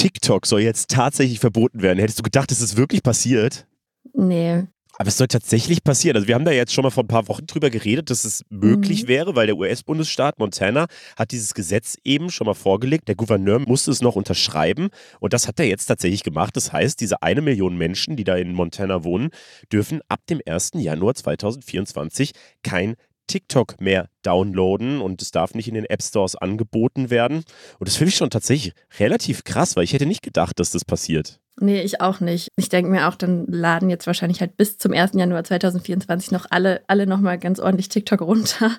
TikTok soll jetzt tatsächlich verboten werden. Hättest du gedacht, es ist wirklich passiert? Nee. Aber es soll tatsächlich passieren. Also wir haben da jetzt schon mal vor ein paar Wochen drüber geredet, dass es möglich mhm. wäre, weil der US-Bundesstaat Montana hat dieses Gesetz eben schon mal vorgelegt. Der Gouverneur musste es noch unterschreiben und das hat er jetzt tatsächlich gemacht. Das heißt, diese eine Million Menschen, die da in Montana wohnen, dürfen ab dem 1. Januar 2024 kein TikTok mehr downloaden und es darf nicht in den App Stores angeboten werden. Und das finde ich schon tatsächlich relativ krass, weil ich hätte nicht gedacht, dass das passiert. Nee, ich auch nicht. Ich denke mir auch, dann laden jetzt wahrscheinlich halt bis zum 1. Januar 2024 noch alle, alle nochmal ganz ordentlich TikTok runter.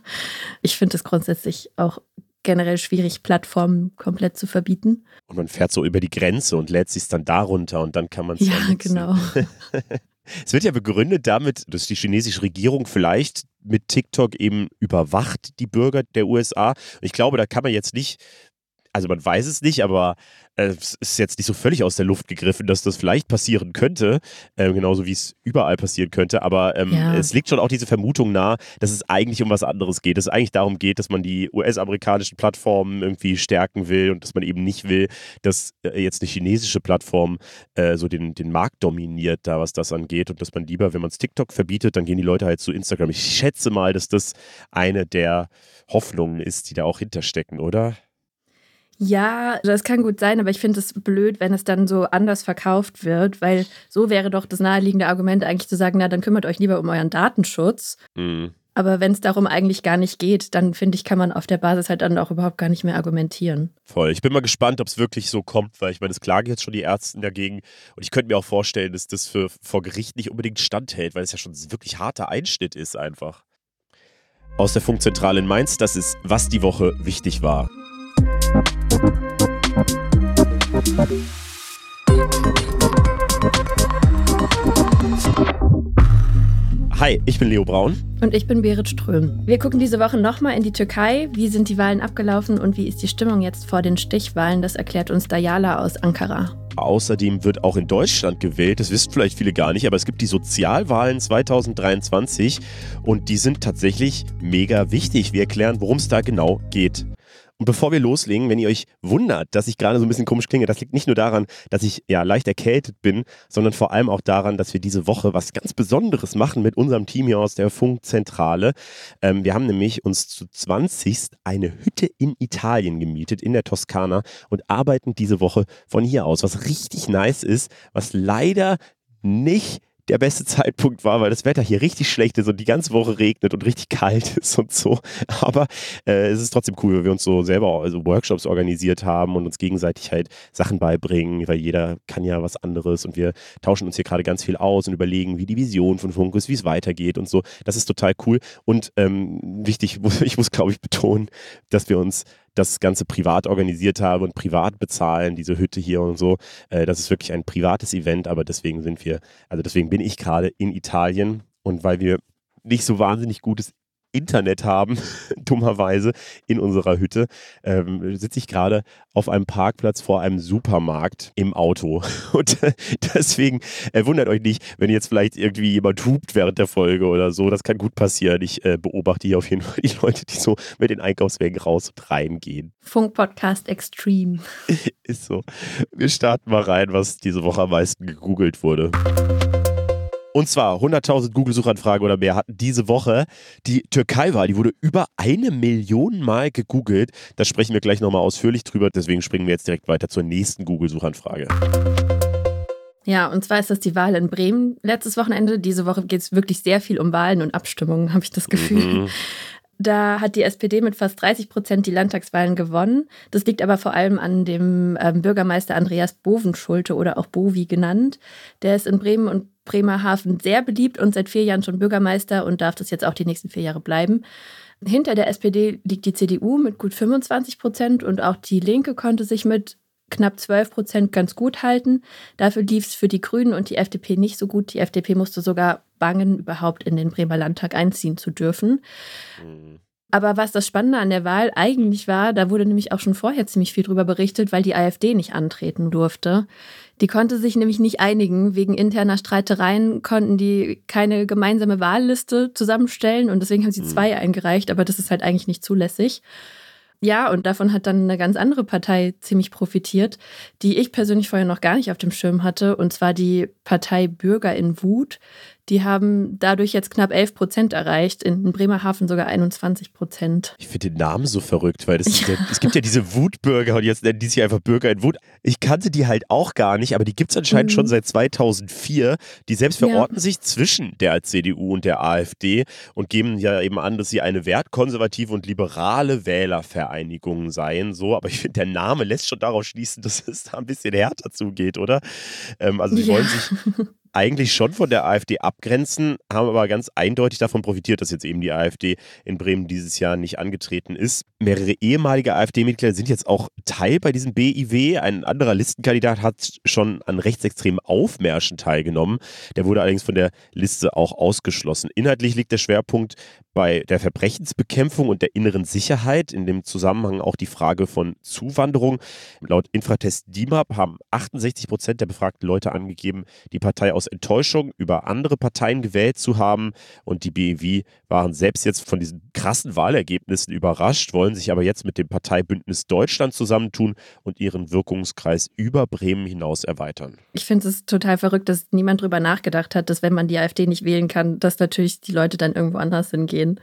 Ich finde es grundsätzlich auch generell schwierig, Plattformen komplett zu verbieten. Und man fährt so über die Grenze und lädt sich dann da runter und dann kann man es ja genau. Es wird ja begründet damit, dass die chinesische Regierung vielleicht mit TikTok eben überwacht die Bürger der USA. Ich glaube, da kann man jetzt nicht also man weiß es nicht, aber äh, es ist jetzt nicht so völlig aus der Luft gegriffen, dass das vielleicht passieren könnte, äh, genauso wie es überall passieren könnte. Aber ähm, ja. es liegt schon auch diese Vermutung nahe, dass es eigentlich um was anderes geht. Dass es eigentlich darum geht, dass man die US-amerikanischen Plattformen irgendwie stärken will und dass man eben nicht will, dass äh, jetzt eine chinesische Plattform äh, so den, den Markt dominiert, da was das angeht. Und dass man lieber, wenn man es TikTok verbietet, dann gehen die Leute halt zu Instagram. Ich schätze mal, dass das eine der Hoffnungen ist, die da auch hinterstecken, oder? Ja, das kann gut sein, aber ich finde es blöd, wenn es dann so anders verkauft wird, weil so wäre doch das naheliegende Argument eigentlich zu sagen, na, dann kümmert euch lieber um euren Datenschutz. Mhm. Aber wenn es darum eigentlich gar nicht geht, dann finde ich, kann man auf der Basis halt dann auch überhaupt gar nicht mehr argumentieren. Voll. Ich bin mal gespannt, ob es wirklich so kommt, weil ich meine, es klagen jetzt schon die Ärzte dagegen. Und ich könnte mir auch vorstellen, dass das für, vor Gericht nicht unbedingt standhält, weil es ja schon ein wirklich harter Einschnitt ist einfach. Aus der Funkzentrale in Mainz, das ist, was die Woche wichtig war. Hi, ich bin Leo Braun. Und ich bin Berit Ström. Wir gucken diese Woche nochmal in die Türkei. Wie sind die Wahlen abgelaufen und wie ist die Stimmung jetzt vor den Stichwahlen? Das erklärt uns Dayala aus Ankara. Außerdem wird auch in Deutschland gewählt. Das wissen vielleicht viele gar nicht, aber es gibt die Sozialwahlen 2023 und die sind tatsächlich mega wichtig. Wir erklären, worum es da genau geht. Und bevor wir loslegen, wenn ihr euch wundert, dass ich gerade so ein bisschen komisch klinge, das liegt nicht nur daran, dass ich ja leicht erkältet bin, sondern vor allem auch daran, dass wir diese Woche was ganz Besonderes machen mit unserem Team hier aus der Funkzentrale. Ähm, wir haben nämlich uns zu 20 eine Hütte in Italien gemietet, in der Toskana und arbeiten diese Woche von hier aus, was richtig nice ist, was leider nicht der beste Zeitpunkt war, weil das Wetter hier richtig schlecht ist und die ganze Woche regnet und richtig kalt ist und so. Aber äh, es ist trotzdem cool, weil wir uns so selber also Workshops organisiert haben und uns gegenseitig halt Sachen beibringen, weil jeder kann ja was anderes und wir tauschen uns hier gerade ganz viel aus und überlegen, wie die Vision von Funk ist, wie es weitergeht und so. Das ist total cool. Und ähm, wichtig, ich muss glaube ich betonen, dass wir uns das Ganze privat organisiert habe und privat bezahlen, diese Hütte hier und so. Äh, das ist wirklich ein privates Event, aber deswegen sind wir, also deswegen bin ich gerade in Italien und weil wir nicht so wahnsinnig gutes Internet haben, dummerweise, in unserer Hütte, ähm, sitze ich gerade auf einem Parkplatz vor einem Supermarkt im Auto. Und äh, deswegen äh, wundert euch nicht, wenn jetzt vielleicht irgendwie jemand hupt während der Folge oder so. Das kann gut passieren. Ich äh, beobachte hier auf jeden Fall die Leute, die so mit den Einkaufswagen raus und reingehen. Funk-Podcast Extreme. Ist so. Wir starten mal rein, was diese Woche am meisten gegoogelt wurde. Und zwar 100.000 Google-Suchanfragen oder mehr hatten diese Woche die Türkei-Wahl. Die wurde über eine Million Mal gegoogelt. Da sprechen wir gleich nochmal ausführlich drüber. Deswegen springen wir jetzt direkt weiter zur nächsten Google-Suchanfrage. Ja, und zwar ist das die Wahl in Bremen letztes Wochenende. Diese Woche geht es wirklich sehr viel um Wahlen und Abstimmungen, habe ich das Gefühl. Mhm. Da hat die SPD mit fast 30 Prozent die Landtagswahlen gewonnen. Das liegt aber vor allem an dem ähm, Bürgermeister Andreas Bovenschulte oder auch Bovi genannt. Der ist in Bremen und Bremerhaven sehr beliebt und seit vier Jahren schon Bürgermeister und darf das jetzt auch die nächsten vier Jahre bleiben. Hinter der SPD liegt die CDU mit gut 25 Prozent und auch die Linke konnte sich mit knapp 12 Prozent ganz gut halten. Dafür lief es für die Grünen und die FDP nicht so gut. Die FDP musste sogar bangen, überhaupt in den Bremer Landtag einziehen zu dürfen. Mhm. Aber was das Spannende an der Wahl eigentlich war, da wurde nämlich auch schon vorher ziemlich viel drüber berichtet, weil die AfD nicht antreten durfte. Die konnte sich nämlich nicht einigen. Wegen interner Streitereien konnten die keine gemeinsame Wahlliste zusammenstellen und deswegen haben sie hm. zwei eingereicht, aber das ist halt eigentlich nicht zulässig. Ja, und davon hat dann eine ganz andere Partei ziemlich profitiert, die ich persönlich vorher noch gar nicht auf dem Schirm hatte, und zwar die Partei Bürger in Wut. Die haben dadurch jetzt knapp 11 Prozent erreicht, in Bremerhaven sogar 21 Prozent. Ich finde den Namen so verrückt, weil ja. Ja, es gibt ja diese Wutbürger und jetzt nennen die sich einfach Bürger in Wut. Ich kannte die halt auch gar nicht, aber die gibt es anscheinend mhm. schon seit 2004. Die selbst verorten ja. sich zwischen der CDU und der AfD und geben ja eben an, dass sie eine wertkonservative und liberale Wählervereinigung seien. So, aber ich finde, der Name lässt schon darauf schließen, dass es da ein bisschen härter zugeht, oder? Ähm, also sie wollen sich eigentlich schon von der AfD abgrenzen, haben aber ganz eindeutig davon profitiert, dass jetzt eben die AfD in Bremen dieses Jahr nicht angetreten ist. Mehrere ehemalige AfD-Mitglieder sind jetzt auch Teil bei diesem BIW. Ein anderer Listenkandidat hat schon an rechtsextremen Aufmärschen teilgenommen. Der wurde allerdings von der Liste auch ausgeschlossen. Inhaltlich liegt der Schwerpunkt bei der Verbrechensbekämpfung und der inneren Sicherheit, in dem Zusammenhang auch die Frage von Zuwanderung. Laut Infratest DIMAP haben 68 Prozent der befragten Leute angegeben, die Partei aus Enttäuschung über andere Parteien gewählt zu haben. Und die BEW waren selbst jetzt von diesen krassen Wahlergebnissen überrascht, wollen sich aber jetzt mit dem Parteibündnis Deutschland zusammentun und ihren Wirkungskreis über Bremen hinaus erweitern. Ich finde es total verrückt, dass niemand darüber nachgedacht hat, dass wenn man die AfD nicht wählen kann, dass natürlich die Leute dann irgendwo anders hingehen gehen.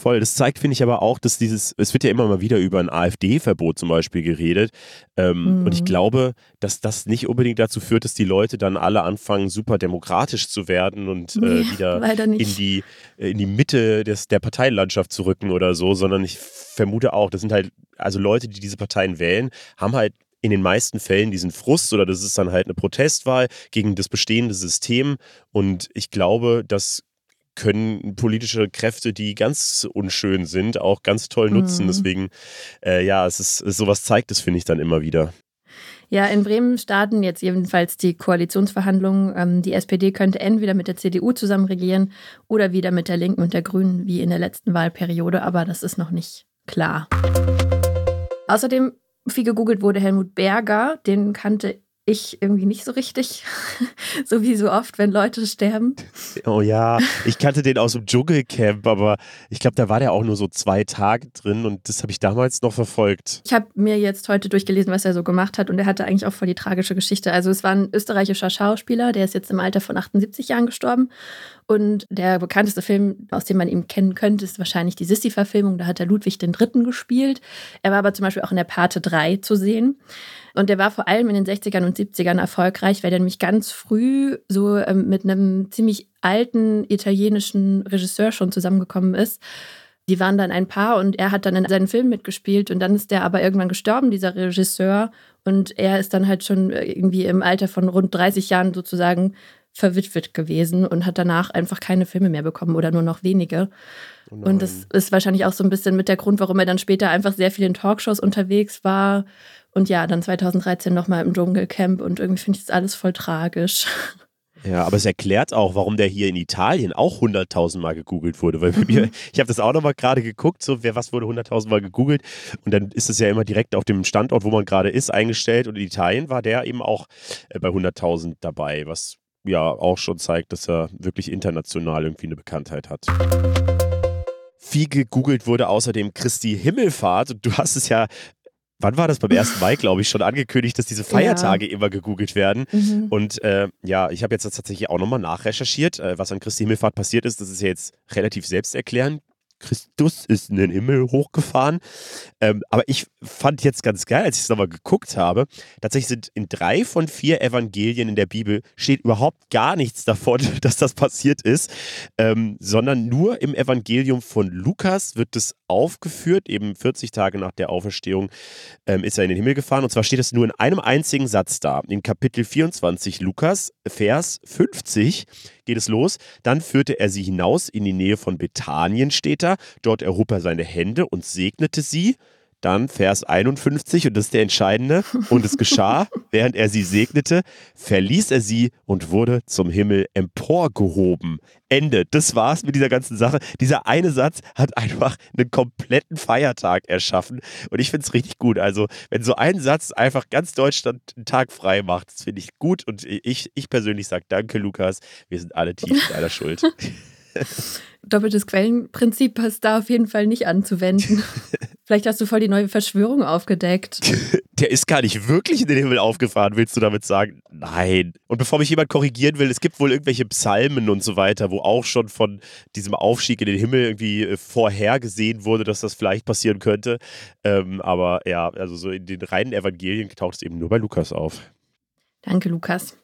Voll, das zeigt, finde ich aber auch, dass dieses, es wird ja immer mal wieder über ein AfD-Verbot zum Beispiel geredet. Ähm, mhm. Und ich glaube, dass das nicht unbedingt dazu führt, dass die Leute dann alle anfangen, super demokratisch zu werden und äh, nee, wieder in die, in die Mitte des, der Parteienlandschaft zu rücken oder so, sondern ich vermute auch, das sind halt, also Leute, die diese Parteien wählen, haben halt in den meisten Fällen diesen Frust oder das ist dann halt eine Protestwahl gegen das bestehende System. Und ich glaube, dass können politische Kräfte, die ganz unschön sind, auch ganz toll nutzen. Mhm. Deswegen, äh, ja, es ist, sowas zeigt es, finde ich, dann immer wieder. Ja, in Bremen starten jetzt jedenfalls die Koalitionsverhandlungen. Ähm, die SPD könnte entweder mit der CDU zusammen regieren oder wieder mit der Linken und der Grünen, wie in der letzten Wahlperiode, aber das ist noch nicht klar. Außerdem, viel gegoogelt wurde Helmut Berger, den kannte ich irgendwie nicht so richtig. so wie so oft, wenn Leute sterben. Oh ja, ich kannte den aus dem Dschungelcamp, aber ich glaube, da war der auch nur so zwei Tage drin und das habe ich damals noch verfolgt. Ich habe mir jetzt heute durchgelesen, was er so gemacht hat und er hatte eigentlich auch voll die tragische Geschichte. Also es war ein österreichischer Schauspieler, der ist jetzt im Alter von 78 Jahren gestorben und der bekannteste Film, aus dem man ihn kennen könnte, ist wahrscheinlich die Sissi-Verfilmung. Da hat er Ludwig III. gespielt. Er war aber zum Beispiel auch in der Pate 3 zu sehen. Und der war vor allem in den 60ern und 70ern erfolgreich, weil der nämlich ganz früh so ähm, mit einem ziemlich alten italienischen Regisseur schon zusammengekommen ist. Die waren dann ein Paar und er hat dann in seinen Film mitgespielt und dann ist der aber irgendwann gestorben, dieser Regisseur. Und er ist dann halt schon irgendwie im Alter von rund 30 Jahren sozusagen verwitwet gewesen und hat danach einfach keine Filme mehr bekommen oder nur noch wenige. Oh und das ist wahrscheinlich auch so ein bisschen mit der Grund, warum er dann später einfach sehr viel in Talkshows unterwegs war und ja, dann 2013 nochmal im Dschungelcamp und irgendwie finde ich das alles voll tragisch. Ja, aber es erklärt auch, warum der hier in Italien auch 100.000 Mal gegoogelt wurde. Weil mir, mhm. ich habe das auch nochmal gerade geguckt, so wer was wurde 100.000 Mal gegoogelt. Und dann ist es ja immer direkt auf dem Standort, wo man gerade ist, eingestellt. Und in Italien war der eben auch äh, bei 100.000 dabei, was ja auch schon zeigt, dass er wirklich international irgendwie eine Bekanntheit hat. Viel gegoogelt wurde außerdem Christi Himmelfahrt. Und du hast es ja wann war das? Beim 1. Mai, glaube ich, schon angekündigt, dass diese Feiertage ja. immer gegoogelt werden. Mhm. Und äh, ja, ich habe jetzt tatsächlich auch nochmal nachrecherchiert, äh, was an Christi Himmelfahrt passiert ist. Das ist ja jetzt relativ selbsterklärend. Christus ist in den Himmel hochgefahren. Ähm, aber ich fand jetzt ganz geil, als ich es nochmal geguckt habe, tatsächlich sind in drei von vier Evangelien in der Bibel steht überhaupt gar nichts davon, dass das passiert ist, ähm, sondern nur im Evangelium von Lukas wird es aufgeführt, eben 40 Tage nach der Auferstehung ähm, ist er in den Himmel gefahren. Und zwar steht es nur in einem einzigen Satz da, in Kapitel 24 Lukas, Vers 50 geht es los. Dann führte er sie hinaus in die Nähe von Bethanien, steht da. Dort erhob er seine Hände und segnete sie. Dann Vers 51, und das ist der entscheidende. Und es geschah, während er sie segnete, verließ er sie und wurde zum Himmel emporgehoben. Ende. Das war's mit dieser ganzen Sache. Dieser eine Satz hat einfach einen kompletten Feiertag erschaffen. Und ich finde es richtig gut. Also, wenn so ein Satz einfach ganz Deutschland einen Tag frei macht, das finde ich gut. Und ich, ich persönlich sage Danke, Lukas. Wir sind alle tief in deiner Schuld. Doppeltes Quellenprinzip passt da auf jeden Fall nicht anzuwenden. Vielleicht hast du voll die neue Verschwörung aufgedeckt. Der ist gar nicht wirklich in den Himmel aufgefahren, willst du damit sagen? Nein. Und bevor mich jemand korrigieren will, es gibt wohl irgendwelche Psalmen und so weiter, wo auch schon von diesem Aufstieg in den Himmel irgendwie äh, vorhergesehen wurde, dass das vielleicht passieren könnte. Ähm, aber ja, also so in den reinen Evangelien taucht es eben nur bei Lukas auf. Danke, Lukas.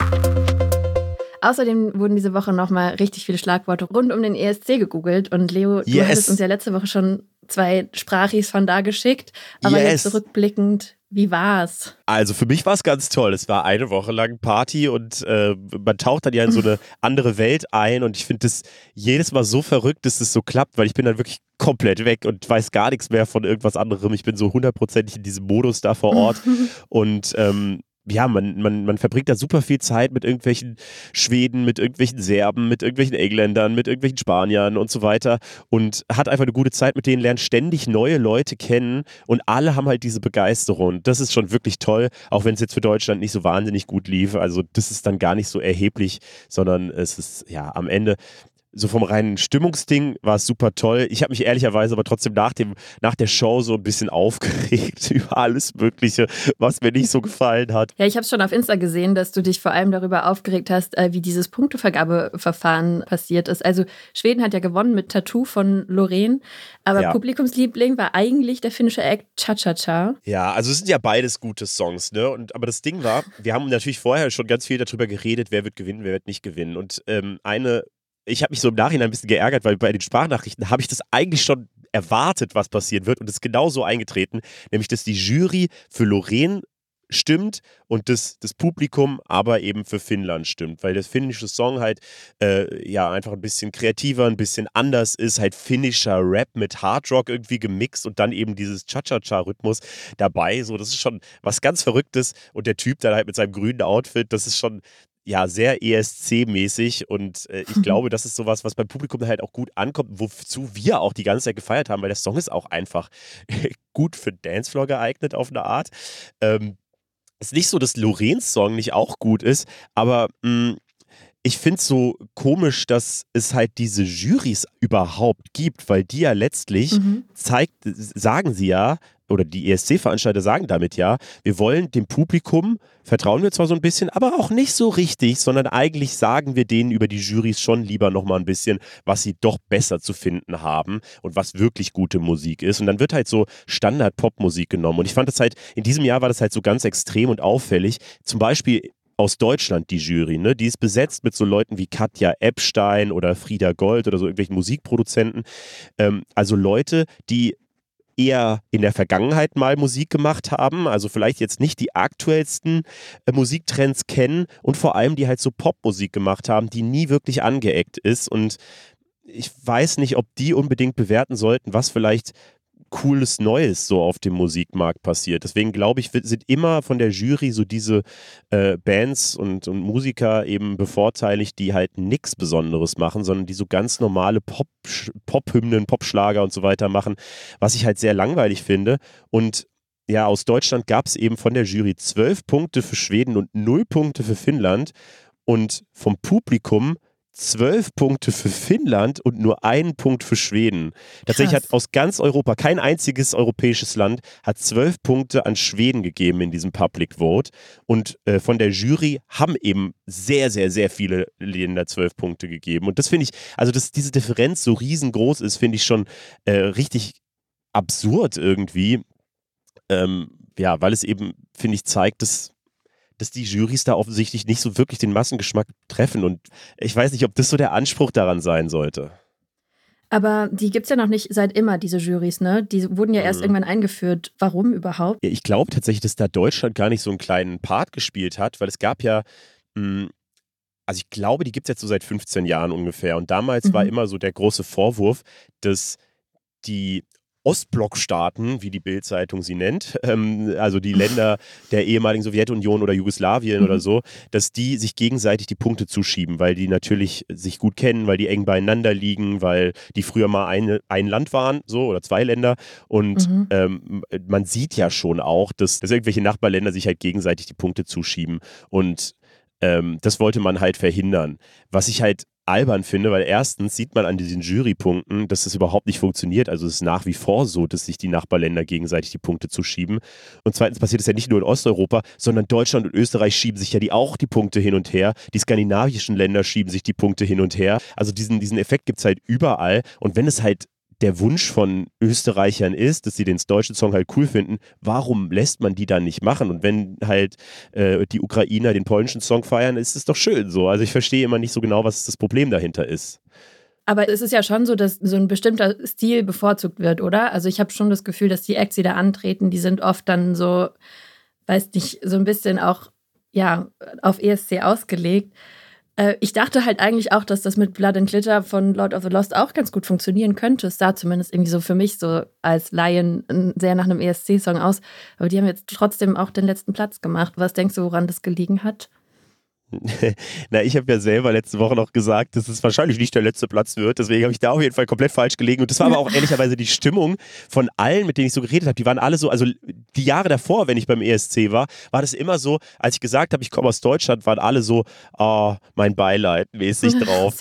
Außerdem wurden diese Woche nochmal richtig viele Schlagworte rund um den ESC gegoogelt. Und Leo, yes. du hattest uns ja letzte Woche schon zwei Sprachis von da geschickt. Aber yes. jetzt zurückblickend, wie war's? Also für mich war es ganz toll. Es war eine Woche lang Party und äh, man taucht dann ja in so eine andere Welt ein und ich finde das jedes Mal so verrückt, dass es so klappt, weil ich bin dann wirklich komplett weg und weiß gar nichts mehr von irgendwas anderem. Ich bin so hundertprozentig in diesem Modus da vor Ort und ähm, ja, man, man, man verbringt da super viel Zeit mit irgendwelchen Schweden, mit irgendwelchen Serben, mit irgendwelchen Engländern, mit irgendwelchen Spaniern und so weiter und hat einfach eine gute Zeit mit denen, lernt ständig neue Leute kennen und alle haben halt diese Begeisterung. Das ist schon wirklich toll, auch wenn es jetzt für Deutschland nicht so wahnsinnig gut lief. Also das ist dann gar nicht so erheblich, sondern es ist ja am Ende so vom reinen Stimmungsding war es super toll. Ich habe mich ehrlicherweise aber trotzdem nach, dem, nach der Show so ein bisschen aufgeregt über alles Mögliche, was mir nicht so gefallen hat. Ja, ich habe schon auf Insta gesehen, dass du dich vor allem darüber aufgeregt hast, äh, wie dieses Punktevergabeverfahren passiert ist. Also Schweden hat ja gewonnen mit Tattoo von Lorraine, aber ja. Publikumsliebling war eigentlich der finnische Act Cha-Cha-Cha. Ja, also es sind ja beides gute Songs, ne? Und, aber das Ding war, wir haben natürlich vorher schon ganz viel darüber geredet, wer wird gewinnen, wer wird nicht gewinnen. Und ähm, eine ich habe mich so im Nachhinein ein bisschen geärgert, weil bei den Sprachnachrichten habe ich das eigentlich schon erwartet, was passieren wird und es ist genauso eingetreten, nämlich dass die Jury für Lorraine stimmt und das, das Publikum aber eben für Finnland stimmt, weil der finnische Song halt äh, ja einfach ein bisschen kreativer, ein bisschen anders ist, halt finnischer Rap mit Hardrock irgendwie gemixt und dann eben dieses Cha-Cha-Cha-Rhythmus dabei, so das ist schon was ganz Verrücktes und der Typ dann halt mit seinem grünen Outfit, das ist schon, ja sehr ESC-mäßig und äh, ich glaube, das ist sowas, was beim Publikum halt auch gut ankommt, wozu wir auch die ganze Zeit gefeiert haben, weil der Song ist auch einfach gut für Dancefloor geeignet auf eine Art. Ähm, ist nicht so, dass Lorenz Song nicht auch gut ist, aber mh, mm, ich finde es so komisch, dass es halt diese Jurys überhaupt gibt, weil die ja letztlich mhm. zeigt, sagen sie ja, oder die ESC-Veranstalter sagen damit ja, wir wollen dem Publikum, vertrauen wir zwar so ein bisschen, aber auch nicht so richtig, sondern eigentlich sagen wir denen über die Jurys schon lieber nochmal ein bisschen, was sie doch besser zu finden haben und was wirklich gute Musik ist. Und dann wird halt so Standard-Popmusik genommen. Und ich fand das halt, in diesem Jahr war das halt so ganz extrem und auffällig. Zum Beispiel aus Deutschland die Jury, ne? Die ist besetzt mit so Leuten wie Katja Epstein oder Frieda Gold oder so irgendwelchen Musikproduzenten. Ähm, also Leute, die eher in der Vergangenheit mal Musik gemacht haben, also vielleicht jetzt nicht die aktuellsten äh, Musiktrends kennen und vor allem die halt so Popmusik gemacht haben, die nie wirklich angeeckt ist. Und ich weiß nicht, ob die unbedingt bewerten sollten, was vielleicht cooles Neues so auf dem Musikmarkt passiert. Deswegen glaube ich, sind immer von der Jury so diese äh, Bands und, und, Musiker eben bevorteiligt, die halt nichts Besonderes machen, sondern die so ganz normale Pop, Pop-Hymnen, Popschlager und so weiter machen, was ich halt sehr langweilig finde. Und ja, aus Deutschland gab es eben von der Jury zwölf Punkte für Schweden und null Punkte für Finnland. Und vom Publikum zwölf Punkte für Finnland und nur einen Punkt für Schweden. Tatsächlich Krass. hat aus ganz Europa kein einziges europäisches Land hat zwölf Punkte an Schweden gegeben in diesem Public Vote. Und äh, von der Jury haben eben sehr, sehr, sehr viele Länder zwölf Punkte gegeben. Und das finde ich, also dass diese Differenz so riesengroß ist, finde ich schon äh, richtig absurd irgendwie. Ähm, ja, weil es eben, finde ich, zeigt, dass dass die Jurys da offensichtlich nicht so wirklich den Massengeschmack treffen. Und ich weiß nicht, ob das so der Anspruch daran sein sollte. Aber die gibt es ja noch nicht seit immer, diese Jurys, ne? Die wurden ja erst mhm. irgendwann eingeführt. Warum überhaupt? Ja, ich glaube tatsächlich, dass da Deutschland gar nicht so einen kleinen Part gespielt hat, weil es gab ja, mh, hm, also ich glaube, die gibt es jetzt so seit 15 Jahren ungefähr. Und damals mhm. war immer so der große Vorwurf, dass die Ostblockstaaten, wie die Bildzeitung sie nennt, ähm, also die Länder der ehemaligen Sowjetunion oder Jugoslawien mhm. oder so, dass die sich gegenseitig die Punkte zuschieben, weil die natürlich sich gut kennen, weil die eng beieinander liegen, weil die früher mal eine, ein Land waren, so oder zwei Länder. Und mhm. ähm, man sieht ja schon auch, dass, dass irgendwelche Nachbarländer sich halt gegenseitig die Punkte zuschieben. Und ähm, das wollte man halt verhindern. Was ich halt albern finde, weil erstens sieht man an diesen Jurypunkten, dass das überhaupt nicht funktioniert. Also es ist nach wie vor so, dass sich die Nachbarländer gegenseitig die Punkte zuschieben. Und zweitens passiert es ja nicht nur in Osteuropa, sondern Deutschland und Österreich schieben sich ja die auch die Punkte hin und her. Die skandinavischen Länder schieben sich die Punkte hin und her. Also diesen, diesen Effekt gibt es halt überall. Und wenn es halt der Wunsch von Österreichern ist, dass sie den deutschen Song halt cool finden, warum lässt man die dann nicht machen? Und wenn halt äh, die Ukrainer den polnischen Song feiern, ist es doch schön so. Also ich verstehe immer nicht so genau, was das Problem dahinter ist. Aber es ist ja schon so, dass so ein bestimmter Stil bevorzugt wird, oder? Also ich habe schon das Gefühl, dass die Acts, die da antreten, die sind oft dann so, weiß nicht, so ein bisschen auch ja, auf ESC ausgelegt. Äh, ich dachte halt eigentlich auch, dass das mit Blood and Glitter von Lord of the Lost auch ganz gut funktionieren könnte. Es sah zumindest irgendwie so für mich so als Laien sehr nach einem ESC-Song aus. Aber die haben jetzt trotzdem auch den letzten Platz gemacht. Was denkst du, woran das gelegen hat? Na, ich habe ja selber letzte Woche noch gesagt, dass es wahrscheinlich nicht der letzte Platz wird. Deswegen habe ich da auf jeden Fall komplett falsch gelegen. Und das war aber auch ehrlicherweise die Stimmung von allen, mit denen ich so geredet habe. Die waren alle so, also die Jahre davor, wenn ich beim ESC war, war das immer so, als ich gesagt habe, ich komme aus Deutschland, waren alle so, ah, oh, mein Beileid mäßig drauf.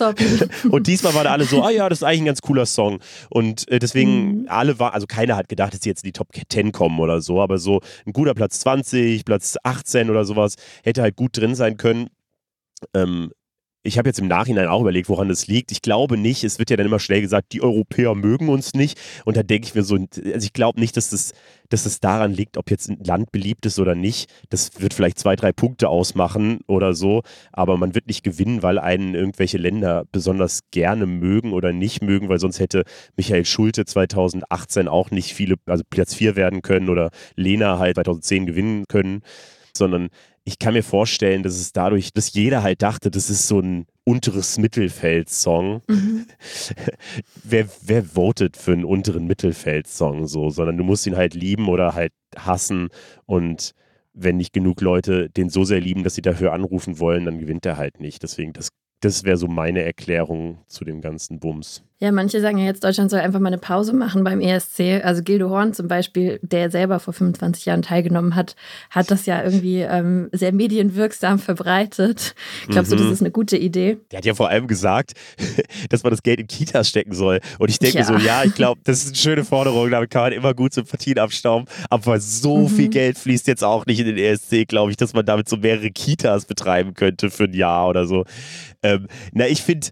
und diesmal waren alle so, ah ja, das ist eigentlich ein ganz cooler Song. Und äh, deswegen, mhm. alle waren, also keiner hat gedacht, dass sie jetzt in die Top 10 kommen oder so, aber so ein guter Platz 20, Platz 18 oder sowas hätte halt gut drin sein können. Ähm, ich habe jetzt im Nachhinein auch überlegt, woran das liegt. Ich glaube nicht. Es wird ja dann immer schnell gesagt, die Europäer mögen uns nicht. Und da denke ich mir so, also ich glaube nicht, dass das, dass das daran liegt, ob jetzt ein Land beliebt ist oder nicht. Das wird vielleicht zwei, drei Punkte ausmachen oder so. Aber man wird nicht gewinnen, weil einen irgendwelche Länder besonders gerne mögen oder nicht mögen, weil sonst hätte Michael Schulte 2018 auch nicht viele, also Platz 4 werden können oder Lena halt 2010 gewinnen können. Sondern ich kann mir vorstellen, dass es dadurch, dass jeder halt dachte, das ist so ein unteres Mittelfeld-Song. Mhm. wer, wer votet für einen unteren Mittelfeld-Song so, sondern du musst ihn halt lieben oder halt hassen und wenn nicht genug Leute den so sehr lieben, dass sie dafür anrufen wollen, dann gewinnt er halt nicht. Deswegen, das, das wäre so meine Erklärung zu dem ganzen Bums. Ja, manche sagen ja jetzt, Deutschland soll einfach mal eine Pause machen beim ESC. Also Gildo Horn zum Beispiel, der selber vor 25 Jahren teilgenommen hat, hat das ja irgendwie ähm, sehr medienwirksam verbreitet. Glaubst mhm. du, das ist eine gute Idee? Der hat ja vor allem gesagt, dass man das Geld in Kitas stecken soll. Und ich denke ja. so, ja, ich glaube, das ist eine schöne Forderung, damit kann man immer gut Sympathien abstauben. Aber so mhm. viel Geld fließt jetzt auch nicht in den ESC, glaube ich, dass man damit so mehrere Kitas betreiben könnte für ein Jahr oder so. Ähm, na, ich finde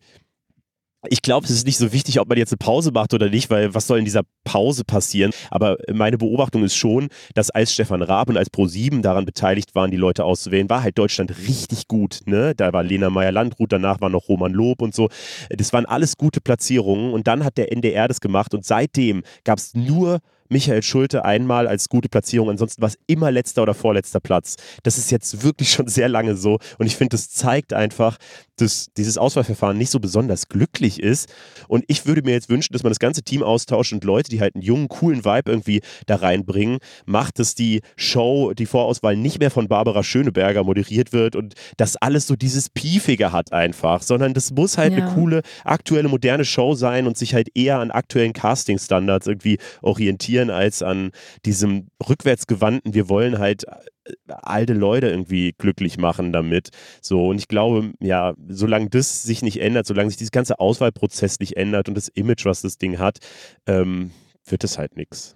ich glaube, es ist nicht so wichtig, ob man jetzt eine Pause macht oder nicht, weil was soll in dieser Pause passieren? Aber meine Beobachtung ist schon, dass als Stefan Raab und als Pro7 daran beteiligt waren, die Leute auszuwählen, war halt Deutschland richtig gut. Ne? Da war Lena Meyer-Landrut, danach war noch Roman Lob und so. Das waren alles gute Platzierungen und dann hat der NDR das gemacht und seitdem gab es nur Michael Schulte einmal als gute Platzierung, ansonsten war es immer letzter oder vorletzter Platz. Das ist jetzt wirklich schon sehr lange so und ich finde, das zeigt einfach, dass dieses Auswahlverfahren nicht so besonders glücklich ist und ich würde mir jetzt wünschen, dass man das ganze Team austauscht und Leute, die halt einen jungen, coolen Vibe irgendwie da reinbringen, macht, dass die Show, die Vorauswahl nicht mehr von Barbara Schöneberger moderiert wird und das alles so dieses Piefige hat einfach, sondern das muss halt ja. eine coole, aktuelle, moderne Show sein und sich halt eher an aktuellen Casting-Standards irgendwie orientieren interessieren als an diesem rückwärtsgewandten, wir wollen halt äh, alte Leute irgendwie glücklich machen damit. So, und ich glaube, ja, solange das sich nicht ändert, solange sich dieses ganze Auswahlprozess nicht ändert und das Image, was das Ding hat, ähm, wird es halt nichts.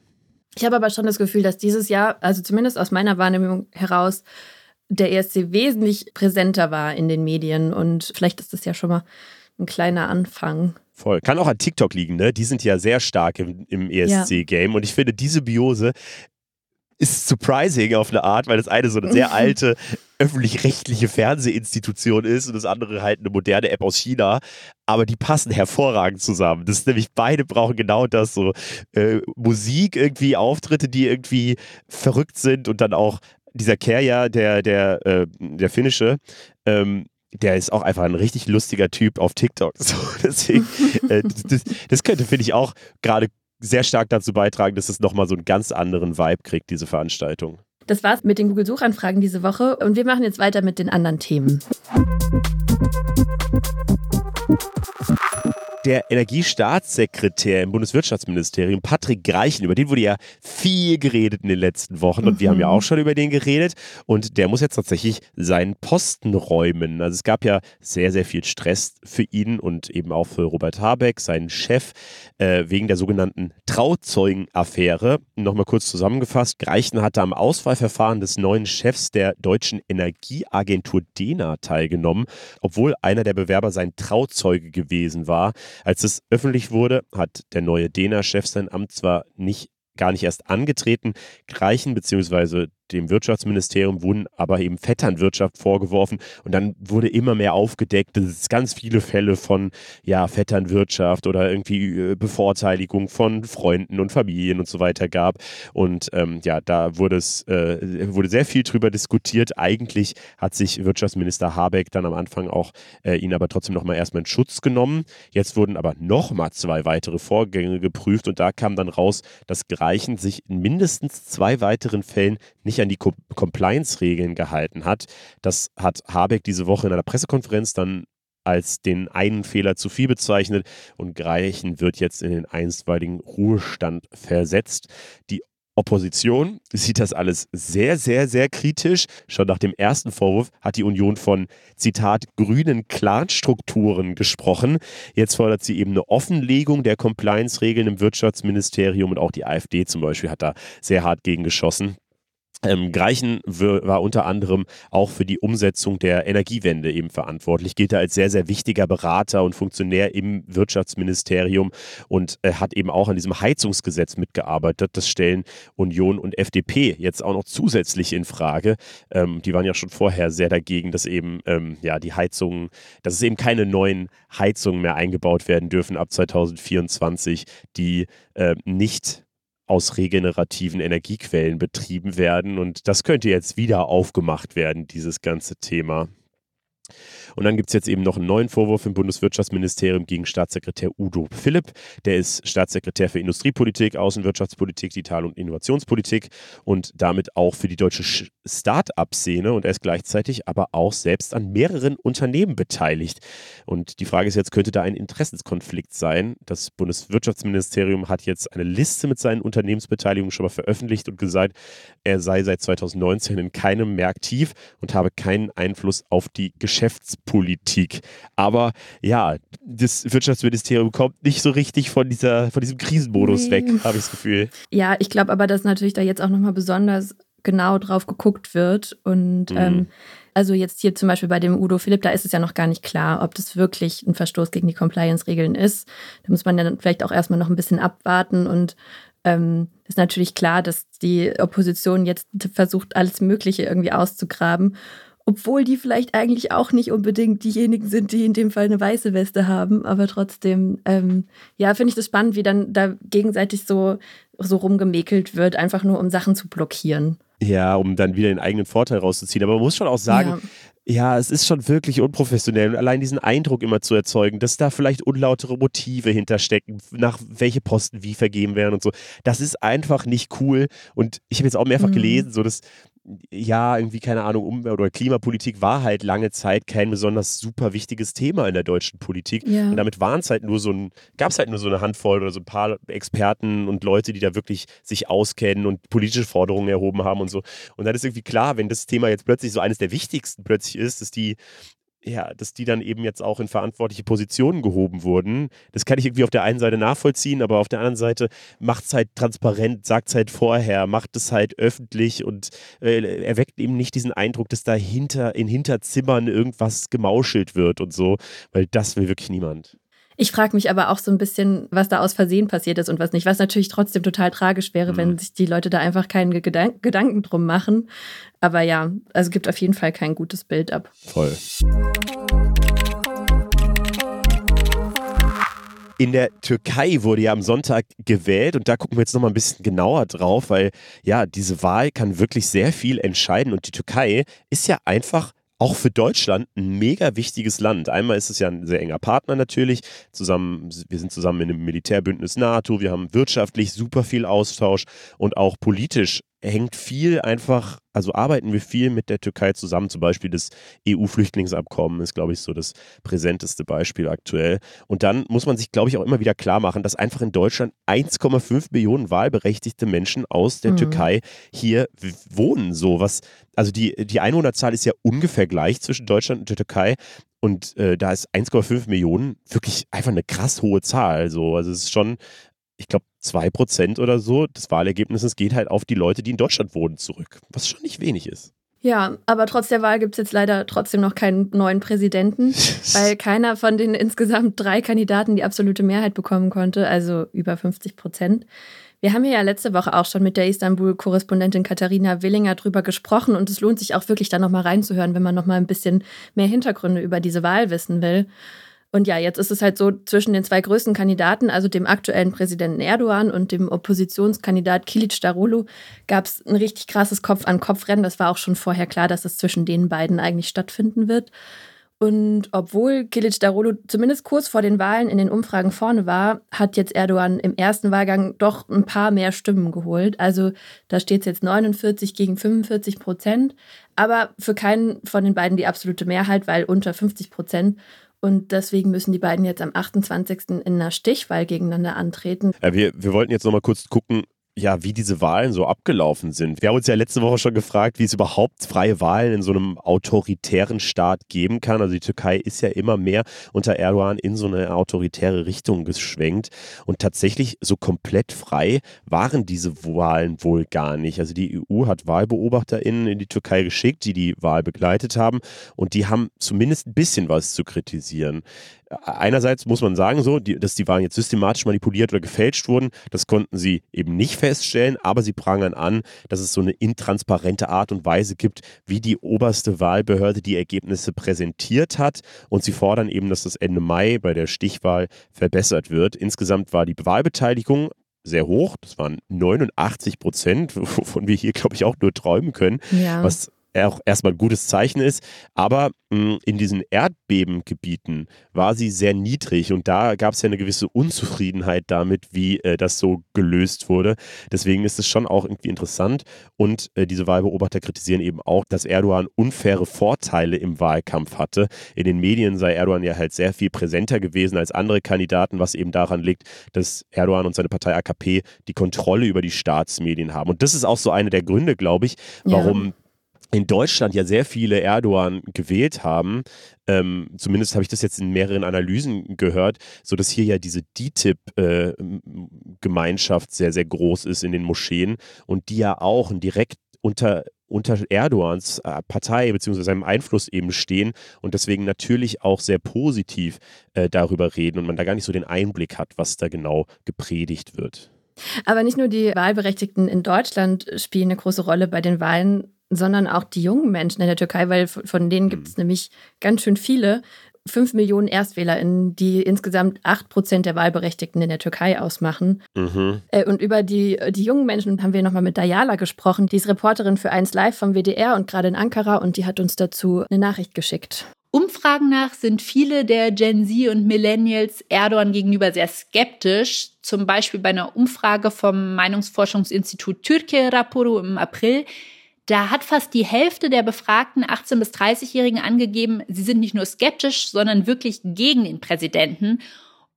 Ich habe aber schon das Gefühl, dass dieses Jahr, also zumindest aus meiner Wahrnehmung heraus, der ESC wesentlich präsenter war in den Medien und vielleicht ist das ja schon mal ein kleiner Anfang. Voll. Kann auch an TikTok liegen, ne? Die sind ja sehr stark im, im ESC-Game. Ja. Und ich finde, diese Biose ist surprising auf eine Art, weil das eine so eine sehr alte öffentlich-rechtliche Fernsehinstitution ist und das andere halt eine moderne App aus China. Aber die passen hervorragend zusammen. Das ist nämlich, beide brauchen genau das, so äh, Musik, irgendwie Auftritte, die irgendwie verrückt sind und dann auch dieser Kerja, der, der, äh, der finnische, ähm, der ist auch einfach ein richtig lustiger Typ auf TikTok. So, deswegen, äh, das, das, könnte, finde ich, auch gerade sehr stark dazu beitragen, dass es nochmal so einen ganz anderen Vibe kriegt, diese Veranstaltung. Das war's mit den Google-Suchanfragen diese Woche und wir machen jetzt weiter mit den anderen Themen. Der Energiestaatssekretär im Bundeswirtschaftsministerium, Patrick Greichen, über den wurde ja viel geredet in den letzten Wochen und mhm. wir haben ja mhm. auch schon über den geredet und der muss jetzt tatsächlich seinen Posten räumen. Also es gab ja sehr, sehr viel Stress für ihn und eben auch für Robert Habeck, seinen Chef, äh, wegen der sogenannten Trauzeugenaffäre. Nochmal kurz zusammengefasst, Greichen hatte am Auswahlverfahren des neuen Chefs der deutschen Energieagentur DENA teilgenommen, obwohl einer der Bewerber sein Trauzeuge gewesen war. Als es öffentlich wurde, hat der neue DENA-Chef sein Amt zwar nicht gar nicht erst angetreten. Greichen bzw dem Wirtschaftsministerium wurden aber eben Vetternwirtschaft vorgeworfen und dann wurde immer mehr aufgedeckt, dass es ganz viele Fälle von ja, Vetternwirtschaft oder irgendwie äh, Bevorteiligung von Freunden und Familien und so weiter gab. Und ähm, ja, da wurde es äh, wurde sehr viel drüber diskutiert. Eigentlich hat sich Wirtschaftsminister Habeck dann am Anfang auch äh, ihn aber trotzdem nochmal erstmal in Schutz genommen. Jetzt wurden aber nochmal zwei weitere Vorgänge geprüft und da kam dann raus, dass Greichen sich in mindestens zwei weiteren Fällen nicht nicht an die Compliance-Regeln gehalten hat. Das hat Habeck diese Woche in einer Pressekonferenz dann als den einen Fehler zu viel bezeichnet und Greichen wird jetzt in den einstweiligen Ruhestand versetzt. Die Opposition sieht das alles sehr, sehr, sehr kritisch. Schon nach dem ersten Vorwurf hat die Union von, Zitat, grünen Clanstrukturen gesprochen. Jetzt fordert sie eben eine Offenlegung der Compliance-Regeln im Wirtschaftsministerium und auch die AfD zum Beispiel hat da sehr hart gegen geschossen. Ähm, Greichen war unter anderem auch für die Umsetzung der Energiewende eben verantwortlich, gilt er als sehr, sehr wichtiger Berater und Funktionär im Wirtschaftsministerium und äh, hat eben auch an diesem Heizungsgesetz mitgearbeitet. Das stellen Union und FDP jetzt auch noch zusätzlich in Frage. Ähm, die waren ja schon vorher sehr dagegen, dass eben ähm, ja, die Heizungen, dass es eben keine neuen Heizungen mehr eingebaut werden dürfen ab 2024, die äh, nicht aus regenerativen Energiequellen betrieben werden. Und das könnte jetzt wieder aufgemacht werden, dieses ganze Thema. Und dann gibt es jetzt eben noch einen neuen Vorwurf im Bundeswirtschaftsministerium gegen Staatssekretär Udo Philipp. Der ist Staatssekretär für Industriepolitik, Außenwirtschaftspolitik, Digital- und Innovationspolitik und damit auch für die deutsche Start-up-Szene. Und er ist gleichzeitig aber auch selbst an mehreren Unternehmen beteiligt. Und die Frage ist jetzt, könnte da ein Interessenskonflikt sein? Das Bundeswirtschaftsministerium hat jetzt eine Liste mit seinen Unternehmensbeteiligungen schon mal veröffentlicht und gesagt, er sei seit 2019 in keinem mehr aktiv und habe keinen Einfluss auf die Geschäftspolitik. Aber ja, das Wirtschaftsministerium kommt nicht so richtig von, dieser, von diesem Krisenmodus nee. weg, habe ich das Gefühl. Ja, ich glaube aber, dass natürlich da jetzt auch nochmal besonders genau drauf geguckt wird und mhm. ähm, also jetzt hier zum Beispiel bei dem Udo Philipp, da ist es ja noch gar nicht klar, ob das wirklich ein Verstoß gegen die Compliance-Regeln ist. Da muss man dann vielleicht auch erstmal noch ein bisschen abwarten und ähm, ist natürlich klar, dass die Opposition jetzt versucht, alles Mögliche irgendwie auszugraben obwohl die vielleicht eigentlich auch nicht unbedingt diejenigen sind, die in dem Fall eine weiße Weste haben, aber trotzdem, ähm, ja, finde ich das spannend, wie dann da gegenseitig so, so rumgemäkelt wird, einfach nur um Sachen zu blockieren. Ja, um dann wieder den eigenen Vorteil rauszuziehen. Aber man muss schon auch sagen, ja. ja, es ist schon wirklich unprofessionell. Und allein diesen Eindruck immer zu erzeugen, dass da vielleicht unlautere Motive hinterstecken, nach welche Posten wie vergeben werden und so. Das ist einfach nicht cool. Und ich habe jetzt auch mehrfach mhm. gelesen, so dass ja, irgendwie, keine Ahnung, Umwelt- oder Klimapolitik war halt lange Zeit kein besonders super wichtiges Thema in der deutschen Politik. Ja. Und damit waren es halt nur so ein, gab es halt nur so eine Handvoll oder so ein paar Experten und Leute, die da wirklich sich auskennen und politische Forderungen erhoben haben und so. Und dann ist irgendwie klar, wenn das Thema jetzt plötzlich so eines der wichtigsten plötzlich ist, dass die ja, dass die dann eben jetzt auch in verantwortliche Positionen gehoben wurden. Das kann ich irgendwie auf der einen Seite nachvollziehen, aber auf der anderen Seite macht es halt transparent, sagt es halt vorher, macht es halt öffentlich und äh, erweckt eben nicht diesen Eindruck, dass da hinter, in Hinterzimmern irgendwas gemauschelt wird und so, weil das will wirklich niemand. Ich frage mich aber auch so ein bisschen, was da aus Versehen passiert ist und was nicht. Was natürlich trotzdem total tragisch wäre, mhm. wenn sich die Leute da einfach keine Gedank Gedanken drum machen. Aber ja, also gibt auf jeden Fall kein gutes Bild ab. Voll. In der Türkei wurde ja am Sonntag gewählt und da gucken wir jetzt nochmal ein bisschen genauer drauf, weil ja, diese Wahl kann wirklich sehr viel entscheiden und die Türkei ist ja einfach auch für Deutschland ein mega wichtiges Land. Einmal ist es ja ein sehr enger Partner natürlich. Zusammen, wir sind zusammen in einem Militärbündnis NATO, wir haben wirtschaftlich super viel Austausch und auch politisch hängt viel einfach, also arbeiten wir viel mit der Türkei zusammen. Zum Beispiel das EU-Flüchtlingsabkommen ist, glaube ich, so das präsenteste Beispiel aktuell. Und dann muss man sich, glaube ich, auch immer wieder klar machen, dass einfach in Deutschland 1,5 Millionen wahlberechtigte Menschen aus der mhm. Türkei hier wohnen. So was, also die, die Einwohnerzahl ist ja ungefähr gleich zwischen Deutschland und der Türkei. Und äh, da ist 1,5 Millionen wirklich einfach eine krass hohe Zahl. So. Also es ist schon ich glaube, 2% oder so des Wahlergebnisses geht halt auf die Leute, die in Deutschland wohnen, zurück. Was schon nicht wenig ist. Ja, aber trotz der Wahl gibt es jetzt leider trotzdem noch keinen neuen Präsidenten, weil keiner von den insgesamt drei Kandidaten die absolute Mehrheit bekommen konnte, also über 50 Prozent. Wir haben ja letzte Woche auch schon mit der Istanbul-Korrespondentin Katharina Willinger drüber gesprochen und es lohnt sich auch wirklich da nochmal reinzuhören, wenn man nochmal ein bisschen mehr Hintergründe über diese Wahl wissen will. Und ja, jetzt ist es halt so, zwischen den zwei größten Kandidaten, also dem aktuellen Präsidenten Erdogan und dem Oppositionskandidat Kilic Darulu, gab es ein richtig krasses Kopf-an-Kopf-Rennen. Das war auch schon vorher klar, dass es zwischen den beiden eigentlich stattfinden wird. Und obwohl Kilic Darulu zumindest kurz vor den Wahlen in den Umfragen vorne war, hat jetzt Erdogan im ersten Wahlgang doch ein paar mehr Stimmen geholt. Also da steht es jetzt 49 gegen 45 Prozent. Aber für keinen von den beiden die absolute Mehrheit, weil unter 50 Prozent. Und deswegen müssen die beiden jetzt am 28. in einer Stichwahl gegeneinander antreten. Ja, wir, wir wollten jetzt nochmal kurz gucken, ja, wie diese Wahlen so abgelaufen sind. Wir haben uns ja letzte Woche schon gefragt, wie es überhaupt freie Wahlen in so einem autoritären Staat geben kann. Also die Türkei ist ja immer mehr unter Erdogan in so eine autoritäre Richtung geschwenkt. Und tatsächlich so komplett frei waren diese Wahlen wohl gar nicht. Also die EU hat WahlbeobachterInnen in die Türkei geschickt, die die Wahl begleitet haben. Und die haben zumindest ein bisschen was zu kritisieren einerseits muss man sagen, so, die, dass die Wahlen jetzt systematisch manipuliert oder gefälscht wurden, das konnten sie eben nicht feststellen, aber sie prangern an, dass es so eine intransparente Art und Weise gibt, wie die oberste Wahlbehörde die Ergebnisse präsentiert hat und sie fordern eben, dass das Ende Mai bei der Stichwahl verbessert wird. Insgesamt war die Wahlbeteiligung sehr hoch. Das waren 89 Prozent, wovon wir hier, glaube ich, auch nur träumen können. Ja. Was auch erstmal ein gutes Zeichen ist. Aber mh, hm, in diesen Erdbebengebieten war sie sehr niedrig und da gab es ja eine gewisse Unzufriedenheit damit, wie äh, das so gelöst wurde. Deswegen ist es schon auch irgendwie interessant. Und äh, diese Wahlbeobachter kritisieren eben auch, dass Erdogan unfaire Vorteile im Wahlkampf hatte. In den Medien sei Erdogan ja halt sehr viel präsenter gewesen als andere Kandidaten, was eben daran liegt, dass Erdogan und seine Partei AKP die Kontrolle über die Staatsmedien haben. Und das ist auch so einer der Gründe, glaube ich, warum ja in Deutschland ja sehr viele Erdogan gewählt haben, ähm, zumindest habe ich das jetzt in mehreren Analysen gehört, so dass hier ja diese DTIP-Gemeinschaft äh, sehr, sehr groß ist in den Moscheen und die ja auch direkt unter unter Erdogans äh, Partei bzw. seinem Einfluss eben stehen und deswegen natürlich auch sehr positiv äh, darüber reden und man da gar nicht so den Einblick hat, was da genau gepredigt wird. Aber nicht nur die Wahlberechtigten in Deutschland spielen eine große Rolle bei den Wahlen, sondern auch die jungen Menschen in der Türkei, weil von denen gibt es mhm. nämlich ganz schön viele. Fünf Millionen ErstwählerInnen, die insgesamt acht Prozent der Wahlberechtigten in der Türkei ausmachen. Mhm. Äh, und über die, die jungen Menschen haben wir nochmal mit Dayala gesprochen. Die ist Reporterin für 1 Live vom WDR und gerade in Ankara und die hat uns dazu eine Nachricht geschickt. Umfragen nach sind viele der Gen Z und Millennials Erdogan gegenüber sehr skeptisch. Zum Beispiel bei einer Umfrage vom Meinungsforschungsinstitut Türkiye Raporu im April da hat fast die Hälfte der befragten 18- bis 30-Jährigen angegeben, sie sind nicht nur skeptisch, sondern wirklich gegen den Präsidenten.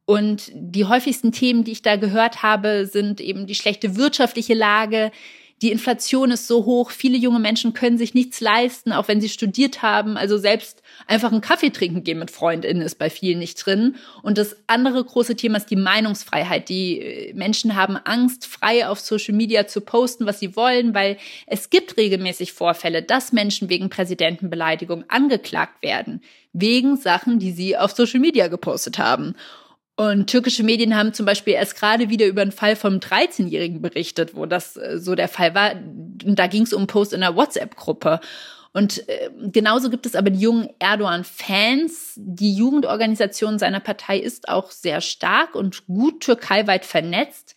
Und die häufigsten Themen, die ich da gehört habe, sind eben die schlechte wirtschaftliche Lage, die Inflation ist so hoch, viele junge Menschen können sich nichts leisten, auch wenn sie studiert haben. Also selbst einfach einen Kaffee trinken gehen mit Freundinnen ist bei vielen nicht drin. Und das andere große Thema ist die Meinungsfreiheit. Die äh, Menschen haben Angst, frei auf Social Media zu posten, was sie wollen, weil es gibt regelmäßig Vorfälle, dass Menschen wegen Präsidentenbeleidigung angeklagt werden. Wegen Sachen, die sie auf Social Media gepostet haben. Und türkische Medien haben zum Beispiel erst gerade wieder über einen Fall vom 13-Jährigen berichtet, wo das äh, so der Fall war. Und da ging es um einen Post in einer WhatsApp-Gruppe. Und äh, genauso gibt es aber die jungen Erdogan-Fans. Die Jugendorganisation seiner Partei ist auch sehr stark und gut türkeiweit vernetzt.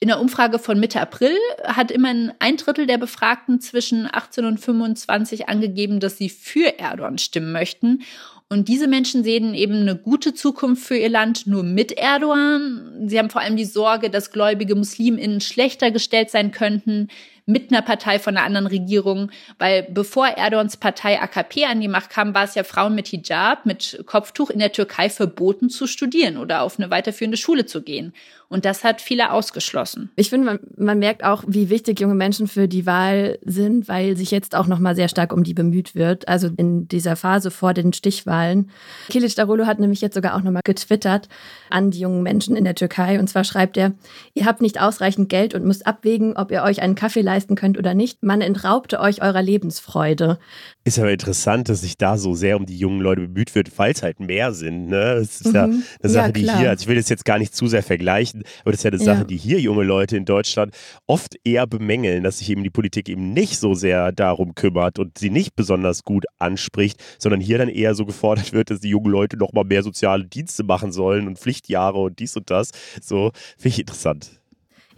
In der Umfrage von Mitte April hat immerhin ein Drittel der Befragten zwischen 18 und 25 angegeben, dass sie für Erdogan stimmen möchten. Und diese Menschen sehen eben eine gute Zukunft für ihr Land nur mit Erdogan. Sie haben vor allem die Sorge, dass gläubige Musliminnen schlechter gestellt sein könnten mit einer Partei von einer anderen Regierung, weil bevor Erdogans Partei AKP an die Macht kam, war es ja Frauen mit Hijab, mit Kopftuch in der Türkei verboten zu studieren oder auf eine weiterführende Schule zu gehen. Und das hat viele ausgeschlossen. Ich finde, man, man, merkt auch, wie wichtig junge Menschen für die Wahl sind, weil sich jetzt auch noch mal sehr stark um die bemüht wird. Also in dieser Phase vor den Stichwahlen. Kilic Darulu hat nämlich jetzt sogar auch noch mal getwittert an die jungen Menschen in der Türkei. Und zwar schreibt er, ihr habt nicht ausreichend Geld und müsst abwägen, ob ihr euch einen Kaffee leisten könnt oder nicht. Man entraubte euch eurer Lebensfreude. Ist aber interessant, dass sich da so sehr um die jungen Leute bemüht wird, weil es halt mehr sind. Ne? Das ist mhm. ja eine Sache, ja, die hier, also ich will das jetzt gar nicht zu sehr vergleichen, aber das ist ja eine Sache, ja. die hier junge Leute in Deutschland oft eher bemängeln, dass sich eben die Politik eben nicht so sehr darum kümmert und sie nicht besonders gut anspricht, sondern hier dann eher so gefordert wird, dass die jungen Leute noch mal mehr soziale Dienste machen sollen und Pflichtjahre und dies und das. So, finde ich interessant.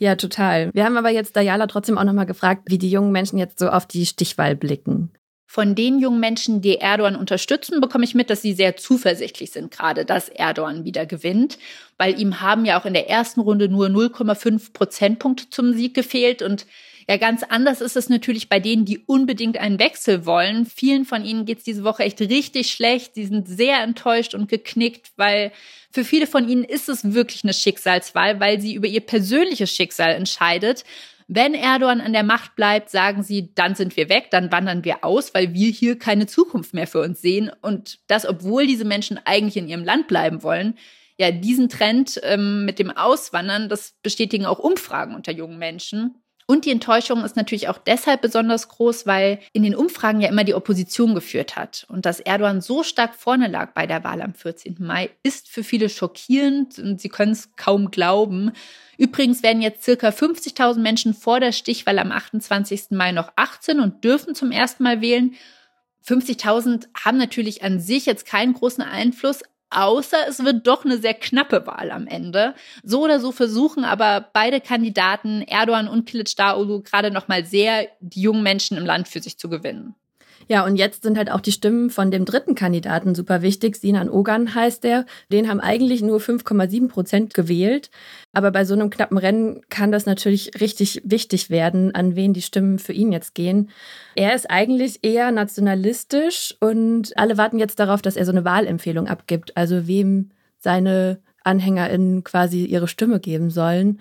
Ja, total. Wir haben aber jetzt Dayala trotzdem auch nochmal gefragt, wie die jungen Menschen jetzt so auf die Stichwahl blicken. Von den jungen Menschen, die Erdogan unterstützen, bekomme ich mit, dass sie sehr zuversichtlich sind, gerade dass Erdogan wieder gewinnt, weil ihm haben ja auch in der ersten Runde nur 0,5 Prozentpunkte zum Sieg gefehlt und ja, ganz anders ist es natürlich bei denen, die unbedingt einen Wechsel wollen. Vielen von ihnen geht es diese Woche echt richtig schlecht. Sie sind sehr enttäuscht und geknickt, weil für viele von ihnen ist es wirklich eine Schicksalswahl, weil sie über ihr persönliches Schicksal entscheidet. Wenn Erdogan an der Macht bleibt, sagen sie, dann sind wir weg, dann wandern wir aus, weil wir hier keine Zukunft mehr für uns sehen. Und das, obwohl diese Menschen eigentlich in ihrem Land bleiben wollen. Ja, diesen Trend ähm, mit dem Auswandern, das bestätigen auch Umfragen unter jungen Menschen. Und die Enttäuschung ist natürlich auch deshalb besonders groß, weil in den Umfragen ja immer die Opposition geführt hat. Und dass Erdogan so stark vorne lag bei der Wahl am 14. Mai, ist für viele schockierend und sie können es kaum glauben. Übrigens werden jetzt circa 50.000 Menschen vor der Stichwahl am 28. Mai noch 18 und dürfen zum ersten Mal wählen. 50.000 haben natürlich an sich jetzt keinen großen Einfluss, außer es wird doch eine sehr knappe Wahl am Ende. So oder so versuchen aber beide Kandidaten, Erdogan und Kılıçdaroğlu, gerade noch mal sehr die jungen Menschen im Land für sich zu gewinnen. Ja, und jetzt sind halt auch die Stimmen von dem dritten Kandidaten super wichtig. Sinan Ogan heißt der. Den haben eigentlich nur 5,7 Prozent gewählt. Aber bei so einem knappen Rennen kann das natürlich richtig wichtig werden, an wen die Stimmen für ihn jetzt gehen. Er ist eigentlich eher nationalistisch und alle warten jetzt darauf, dass er so eine Wahlempfehlung abgibt. Also wem seine AnhängerInnen quasi ihre Stimme geben sollen.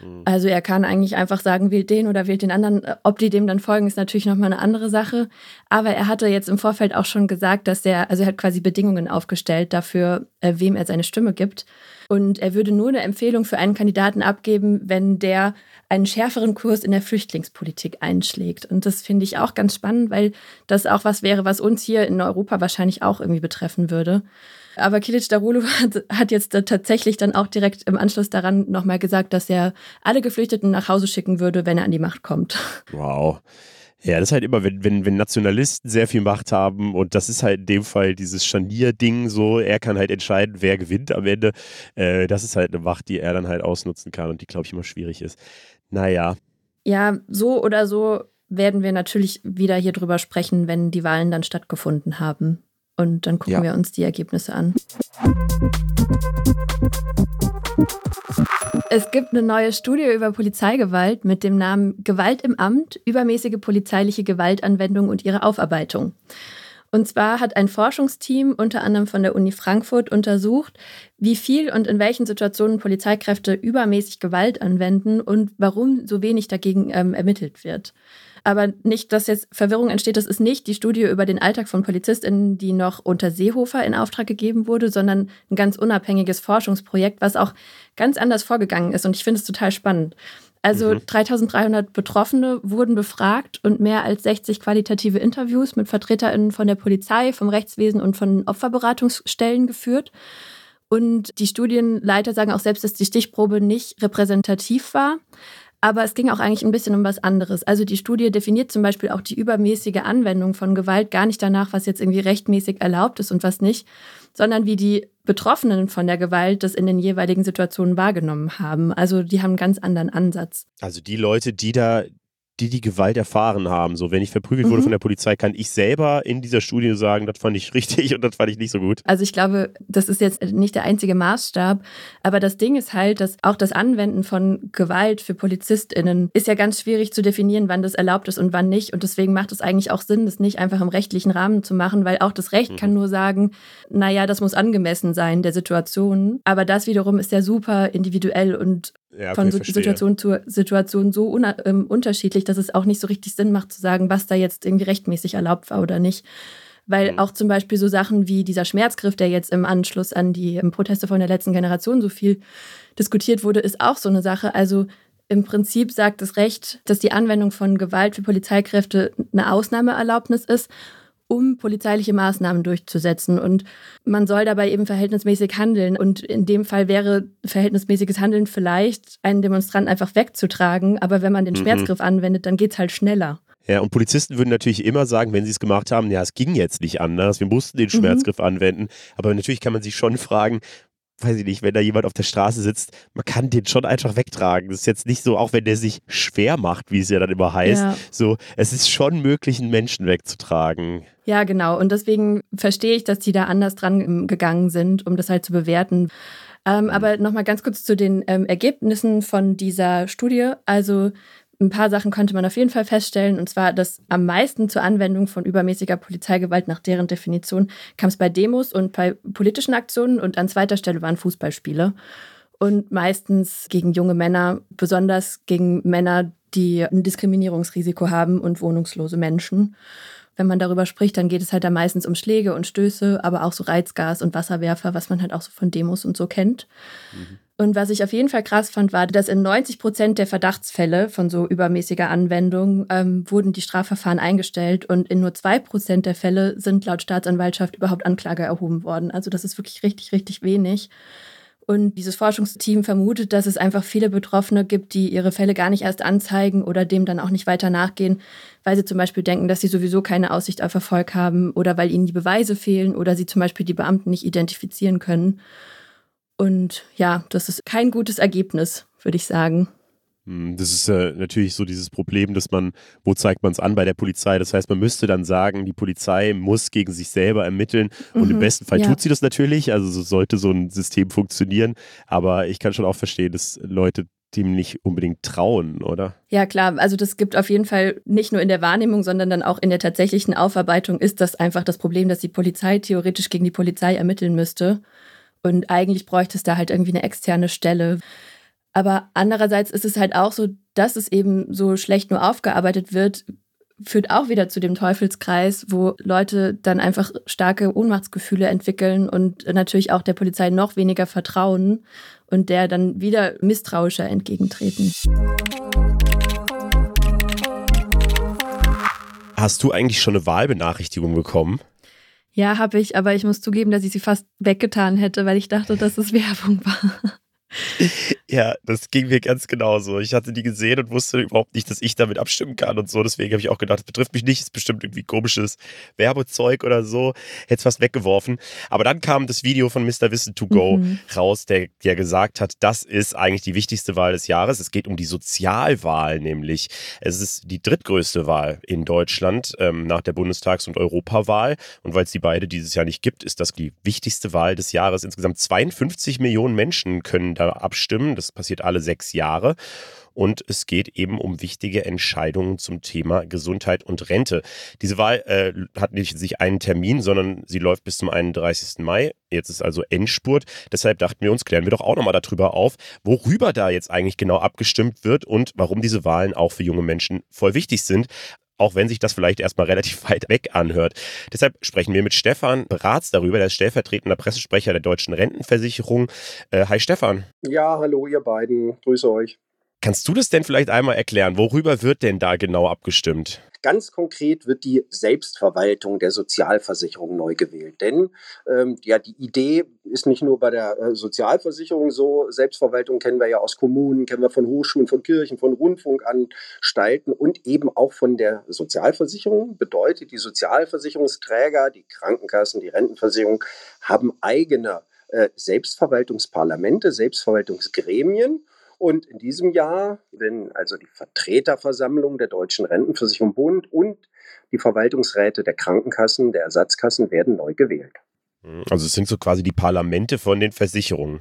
Mhm. Also er kann eigentlich einfach sagen, wählt den oder wählt den anderen. Ob die dem dann folgen, ist natürlich nochmal eine andere Sache. Aber er hatte jetzt im Vorfeld auch schon gesagt, dass er, also er hat quasi Bedingungen aufgestellt dafür, äh, wem er seine Stimme gibt. Und er würde nur eine Empfehlung für einen Kandidaten abgeben, wenn der einen schärferen Kurs in der Flüchtlingspolitik einschlägt. Und das finde ich auch ganz spannend, weil das auch was wäre, was uns hier in Europa wahrscheinlich auch irgendwie betreffen würde. Aber Kilic Darulu hat, hat jetzt tatsächlich dann auch direkt im Anschluss daran nochmal gesagt, dass er alle Geflüchteten nach Hause schicken würde, wenn er an die Macht kommt. Wow. Ja, das ist halt immer, wenn, wenn, wenn Nationalisten sehr viel Macht haben und das ist halt in dem Fall dieses Scharnier-Ding so, er kann halt entscheiden, wer gewinnt am Ende. Äh, das ist halt eine Macht, die er dann halt ausnutzen kann und die, glaube ich, immer schwierig ist. Naja. Ja, so oder so werden wir natürlich wieder hier drüber sprechen, wenn die Wahlen dann stattgefunden haben. Und dann gucken ja. wir uns die Ergebnisse an. Es gibt eine neue Studie über Polizeigewalt mit dem Namen Gewalt im Amt, übermäßige polizeiliche Gewaltanwendung und ihre Aufarbeitung. Und zwar hat ein Forschungsteam unter anderem von der Uni Frankfurt untersucht, wie viel und in welchen Situationen Polizeikräfte übermäßig Gewalt anwenden und warum so wenig dagegen ähm, ermittelt wird. Aber nicht, dass jetzt Verwirrung entsteht, das ist nicht die Studie über den Alltag von PolizistInnen, die noch unter Seehofer in Auftrag gegeben wurde, sondern ein ganz unabhängiges Forschungsprojekt, was auch ganz anders vorgegangen ist. Und ich finde es total spannend. Also mhm. 3300 Betroffene wurden befragt und mehr als 60 qualitative Interviews mit VertreterInnen von der Polizei, vom Rechtswesen und von Opferberatungsstellen geführt. Und die Studienleiter sagen auch selbst, dass die Stichprobe nicht repräsentativ war. Aber es ging auch eigentlich ein bisschen um was anderes. Also die Studie definiert zum Beispiel auch die übermäßige Anwendung von Gewalt gar nicht danach, was jetzt irgendwie rechtmäßig erlaubt ist und was nicht, sondern wie die Betroffenen von der Gewalt das in den jeweiligen Situationen wahrgenommen haben. Also die haben einen ganz anderen Ansatz. Also die Leute, die da die die Gewalt erfahren haben. So, wenn ich verprügelt mhm. wurde von der Polizei, kann ich selber in dieser Studie sagen, das fand ich richtig und das fand ich nicht so gut. Also ich glaube, das ist jetzt nicht der einzige Maßstab, aber das Ding ist halt, dass auch das Anwenden von Gewalt für PolizistInnen ist ja ganz schwierig zu definieren, wann das erlaubt ist und wann nicht. Und deswegen macht es eigentlich auch Sinn, das nicht einfach im rechtlichen Rahmen zu machen, weil auch das Recht mhm. kann nur sagen, naja, das muss angemessen sein der Situation. Aber das wiederum ist ja super individuell und ja, okay, von Situation zu Situation so ähm, unterschiedlich, dass es auch nicht so richtig Sinn macht zu sagen, was da jetzt irgendwie rechtmäßig erlaubt war oder nicht. Weil mhm. auch zum Beispiel so Sachen wie dieser Schmerzgriff, der jetzt im Anschluss an die ähm, Proteste von der letzten Generation so viel diskutiert wurde, ist auch so eine Sache. Also im Prinzip sagt das Recht, dass die Anwendung von Gewalt für Polizeikräfte eine Ausnahmeerlaubnis ist um polizeiliche Maßnahmen durchzusetzen. Und man soll dabei eben verhältnismäßig handeln. Und in dem Fall wäre verhältnismäßiges Handeln vielleicht, einen Demonstranten einfach wegzutragen. Aber wenn man den mhm. Schmerzgriff anwendet, dann geht es halt schneller. Ja, und Polizisten würden natürlich immer sagen, wenn sie es gemacht haben, ja, es ging jetzt nicht anders, wir mussten den mhm. Schmerzgriff mhm. anwenden. Aber natürlich kann man sich schon fragen, weiß ich nicht, wenn da jemand auf der Straße sitzt, man kann den schon einfach wegtragen. Das ist jetzt nicht so, auch wenn der sich schwer macht, wie es ja dann immer heißt. Ja. So, es ist schon möglich, einen Menschen wegzutragen. Ja, genau. Und deswegen verstehe ich, dass die da anders dran gegangen sind, um das halt zu bewerten. Ähm, mhm. aber nochmal ganz kurz zu den ähm, Ergebnissen von dieser Studie. Also ein paar Sachen konnte man auf jeden Fall feststellen, und zwar, dass am meisten zur Anwendung von übermäßiger Polizeigewalt nach deren Definition kam es bei Demos und bei politischen Aktionen und an zweiter Stelle waren Fußballspiele. Und meistens gegen junge Männer, besonders gegen Männer, die ein Diskriminierungsrisiko haben und wohnungslose Menschen. Wenn man darüber spricht, dann geht es halt da meistens um Schläge und Stöße, aber auch so Reizgas und Wasserwerfer, was man halt auch so von Demos und so kennt. Mhm. Und was ich auf jeden Fall krass fand, war, dass in 90 Prozent der Verdachtsfälle von so übermäßiger Anwendung ähm, wurden die Strafverfahren eingestellt und in nur zwei Prozent der Fälle sind laut Staatsanwaltschaft überhaupt Anklage erhoben worden. Also das ist wirklich richtig, richtig wenig. Und dieses Forschungsteam vermutet, dass es einfach viele Betroffene gibt, die ihre Fälle gar nicht erst anzeigen oder dem dann auch nicht weiter nachgehen, weil sie zum Beispiel denken, dass sie sowieso keine Aussicht auf Erfolg haben oder weil ihnen die Beweise fehlen oder sie zum Beispiel die Beamten nicht identifizieren können. Und ja, das ist kein gutes Ergebnis, würde ich sagen. Hm, das ist äh, natürlich so dieses Problem, dass man, wo zeigt man es an bei der Polizei? Das heißt, man müsste dann sagen, die Polizei muss gegen sich selber ermitteln und mhm, im besten Fall ja. tut sie das natürlich. Also so sollte so ein System funktionieren. Aber ich kann schon auch verstehen, dass Leute dem nicht unbedingt trauen, oder? Ja, klar. Also das gibt auf jeden Fall nicht nur in der Wahrnehmung, sondern dann auch in der tatsächlichen Aufarbeitung ist das einfach das Problem, dass die Polizei theoretisch gegen die Polizei ermitteln müsste. Und eigentlich bräuchte es da halt irgendwie eine externe Stelle. Aber andererseits ist es halt auch so, dass es eben so schlecht nur aufgearbeitet wird, führt auch wieder zu dem Teufelskreis, wo Leute dann einfach starke Ohnmachtsgefühle entwickeln und natürlich auch der Polizei noch weniger vertrauen und der dann wieder misstrauischer entgegentreten. Hast du eigentlich schon eine Wahlbenachrichtigung bekommen? Ja, habe ich, aber ich muss zugeben, dass ich sie fast weggetan hätte, weil ich dachte, dass es Werbung war. Ja, das ging mir ganz genauso. Ich hatte die gesehen und wusste überhaupt nicht, dass ich damit abstimmen kann und so. Deswegen habe ich auch gedacht, das betrifft mich nicht, ist bestimmt irgendwie komisches Werbezeug oder so. Hätte es fast weggeworfen. Aber dann kam das Video von Mr. Wissen to Go mhm. raus, der, der gesagt hat, das ist eigentlich die wichtigste Wahl des Jahres. Es geht um die Sozialwahl, nämlich. Es ist die drittgrößte Wahl in Deutschland ähm, nach der Bundestags- und Europawahl. Und weil es die beide dieses Jahr nicht gibt, ist das die wichtigste Wahl des Jahres. Insgesamt 52 Millionen Menschen können da abstimmen. Das passiert alle sechs Jahre. Und es geht eben um wichtige Entscheidungen zum Thema Gesundheit und Rente. Diese Wahl äh, hat nicht sich einen Termin, sondern sie läuft bis zum 31. Mai. Jetzt ist also Endspurt. Deshalb dachten wir uns, klären wir doch auch nochmal darüber auf, worüber da jetzt eigentlich genau abgestimmt wird und warum diese Wahlen auch für junge Menschen voll wichtig sind auch wenn sich das vielleicht erstmal relativ weit weg anhört. Deshalb sprechen wir mit Stefan Bratz darüber, der ist stellvertretender Pressesprecher der Deutschen Rentenversicherung. Äh, hi Stefan. Ja, hallo ihr beiden, grüße euch. Kannst du das denn vielleicht einmal erklären? Worüber wird denn da genau abgestimmt? Ganz konkret wird die Selbstverwaltung der Sozialversicherung neu gewählt. Denn ähm, ja, die Idee ist nicht nur bei der äh, Sozialversicherung so. Selbstverwaltung kennen wir ja aus Kommunen, kennen wir von Hochschulen, von Kirchen, von Rundfunkanstalten und eben auch von der Sozialversicherung. Bedeutet, die Sozialversicherungsträger, die Krankenkassen, die Rentenversicherung haben eigene äh, Selbstverwaltungsparlamente, Selbstverwaltungsgremien Und in diesem Jahr, wenn also die Vertreterversammlung der Deutschen Rentenversicherung Bund und die Verwaltungsräte der Krankenkassen, der Ersatzkassen werden neu gewählt. Also es sind so quasi die Parlamente von den Versicherungen.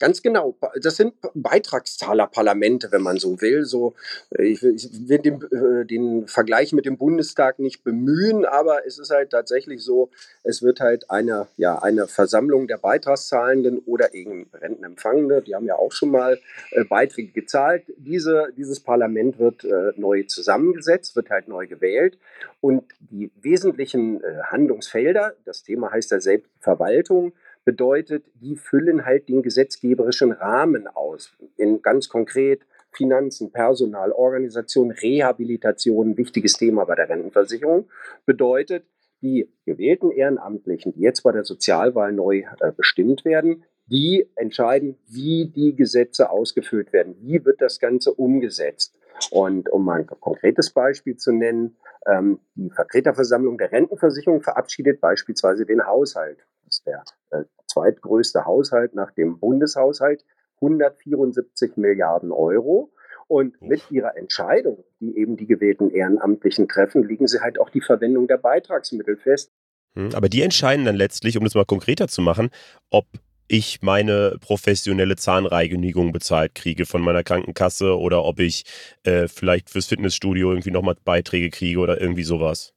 Ganz genau. Das sind Beitragszahlerparlamente, wenn man so will. So, äh, ich will, ich will den, äh, den, Vergleich mit dem Bundestag nicht bemühen, aber es ist halt tatsächlich so, es wird halt eine, ja, eine Versammlung der Beitragszahlenden oder eben Rentenempfangende, die haben ja auch schon mal äh, Beiträge gezahlt. Diese, dieses Parlament wird neu zusammengesetzt, wird halt neu gewählt und die wesentlichen Handlungsfelder, das Thema heißt ja Selbstverwaltung, bedeutet, die füllen halt den gesetzgeberischen Rahmen aus. In ganz konkret Finanzen, Personal, Organisation, Rehabilitation, wichtiges Thema bei der Rentenversicherung, bedeutet, die gewählten Ehrenamtlichen, die jetzt bei der Sozialwahl neu äh, bestimmt werden, die entscheiden, wie die Gesetze ausgeführt werden, wie wird das Ganze umgesetzt. Und um mal ein konkretes Beispiel zu nennen, ähm, die Vertreterversammlung der Rentenversicherung verabschiedet beispielsweise den Haushalt. Ist der äh, zweitgrößte Haushalt nach dem Bundeshaushalt, 174 Milliarden Euro. Und mit ihrer Entscheidung, die eben die gewählten Ehrenamtlichen treffen, legen sie halt auch die Verwendung der Beitragsmittel fest. Hm, aber die entscheiden dann letztlich, um das mal konkreter zu machen, ob ich meine professionelle Zahnreinigung bezahlt kriege von meiner Krankenkasse oder ob ich äh, vielleicht fürs Fitnessstudio irgendwie nochmal Beiträge kriege oder irgendwie sowas.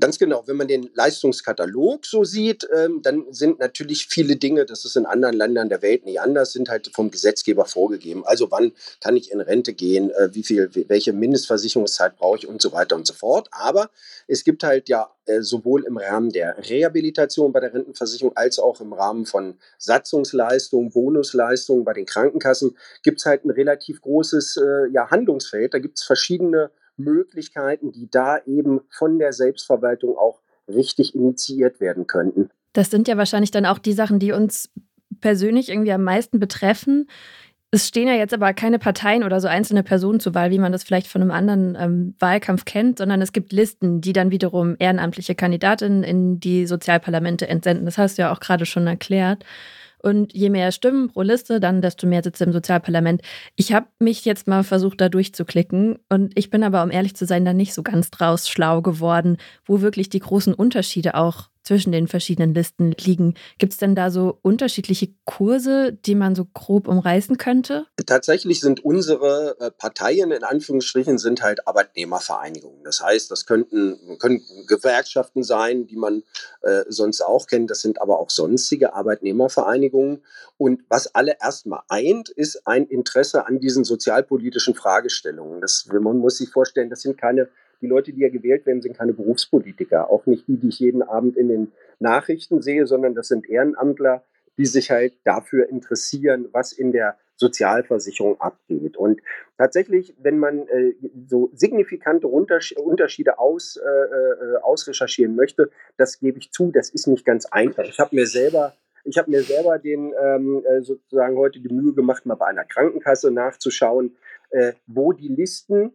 Ganz genau. Wenn man den Leistungskatalog so sieht, ähm, dann sind natürlich viele Dinge, das ist in anderen Ländern der Welt nicht anders, sind halt vom Gesetzgeber vorgegeben. Also wann kann ich in Rente gehen, äh, wie viel, welche Mindestversicherungszeit brauche ich und so weiter und so fort. Aber es gibt halt ja äh, sowohl im Rahmen der Rehabilitation bei der Rentenversicherung als auch im Rahmen von Satzungsleistungen, Bonusleistungen bei den Krankenkassen gibt es halt ein relativ großes äh, ja, Handlungsfeld. Da gibt es verschiedene Möglichkeiten, die da eben von der Selbstverwaltung auch richtig initiiert werden könnten. Das sind ja wahrscheinlich dann auch die Sachen, die uns persönlich irgendwie am meisten betreffen. Es stehen ja jetzt aber keine Parteien oder so einzelne Personen zur Wahl, wie man das vielleicht von einem anderen ähm, Wahlkampf kennt, sondern es gibt Listen, die dann wiederum ehrenamtliche Kandidatinnen in die Sozialparlamente entsenden. Das hast du ja auch gerade schon erklärt. Und je mehr Stimmen pro Liste, dann desto mehr Sitze im Sozialparlament. Ich habe mich jetzt mal versucht, da durchzuklicken. Und ich bin aber, um ehrlich zu sein, da nicht so ganz draus schlau geworden, wo wirklich die großen Unterschiede auch zwischen den verschiedenen Listen liegen. Gibt es denn da so unterschiedliche Kurse, die man so grob umreißen könnte? Tatsächlich sind unsere äh, Parteien in Anführungsstrichen sind halt Arbeitnehmervereinigungen. Das heißt, das könnten, können Gewerkschaften sein, die man äh, sonst auch kennt. Das sind aber auch sonstige Arbeitnehmervereinigungen. Und was alle erstmal eint, ist ein Interesse an diesen sozialpolitischen Fragestellungen. Das, man muss sich vorstellen, das sind keine die Leute, die ja gewählt werden, sind keine Berufspolitiker. Auch nicht die, die ich jeden Abend in den Nachrichten sehe, sondern das sind Ehrenamtler, die sich halt dafür interessieren, was in der Sozialversicherung abgeht. Und tatsächlich, wenn man äh, so signifikante Unterschiede aus, äh, äh, ausrecherchieren möchte, das gebe ich zu, das ist nicht ganz einfach. Ich habe mir selber ich habe mir selber den ähm, äh, sozusagen heute die Mühe gemacht, mal bei einer Krankenkasse nachzuschauen, äh, wo die Listen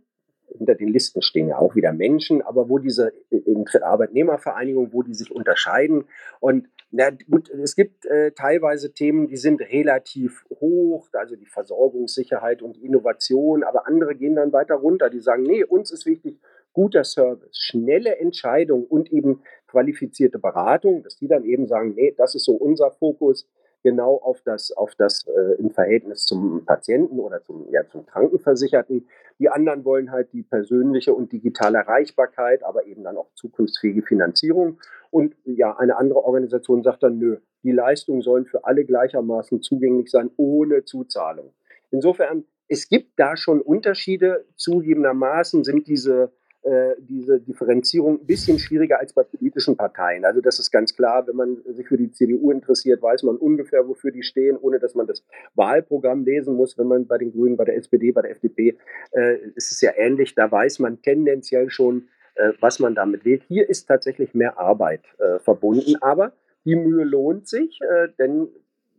hinter den Listen stehen ja auch wieder Menschen, aber wo diese äh, Arbeitnehmervereinigungen, wo die sich unterscheiden. Und na gut, es gibt äh, teilweise Themen, die sind relativ hoch, also die Versorgungssicherheit und Innovation, aber andere gehen dann weiter runter, die sagen, nee, uns ist wichtig guter Service, schnelle Entscheidung und eben qualifizierte Beratung, dass die dann eben sagen, nee, das ist so unser Fokus genau auf das, auf das äh, im Verhältnis zum Patienten oder zum, ja, zum Krankenversicherten. Die anderen wollen halt die persönliche und digitale Erreichbarkeit, aber eben dann auch zukunftsfähige Finanzierung. Und ja, eine andere Organisation sagt dann, nö, die Leistungen sollen für alle gleichermaßen zugänglich sein, ohne Zuzahlung. Insofern, es gibt da schon Unterschiede. Zugegebenermaßen sind diese äh, diese Differenzierung ein bisschen schwieriger als bei politischen Parteien. Also das ist ganz klar, wenn man sich für die CDU interessiert, weiß man ungefähr, wofür die stehen, ohne dass man das Wahlprogramm lesen muss. Wenn man bei den Grünen, bei der SPD, bei der FDP, äh, ist es ja ähnlich. Da weiß man tendenziell schon, äh, was man damit wählt. Hier ist tatsächlich mehr Arbeit äh, verbunden, aber die Mühe lohnt sich, äh, denn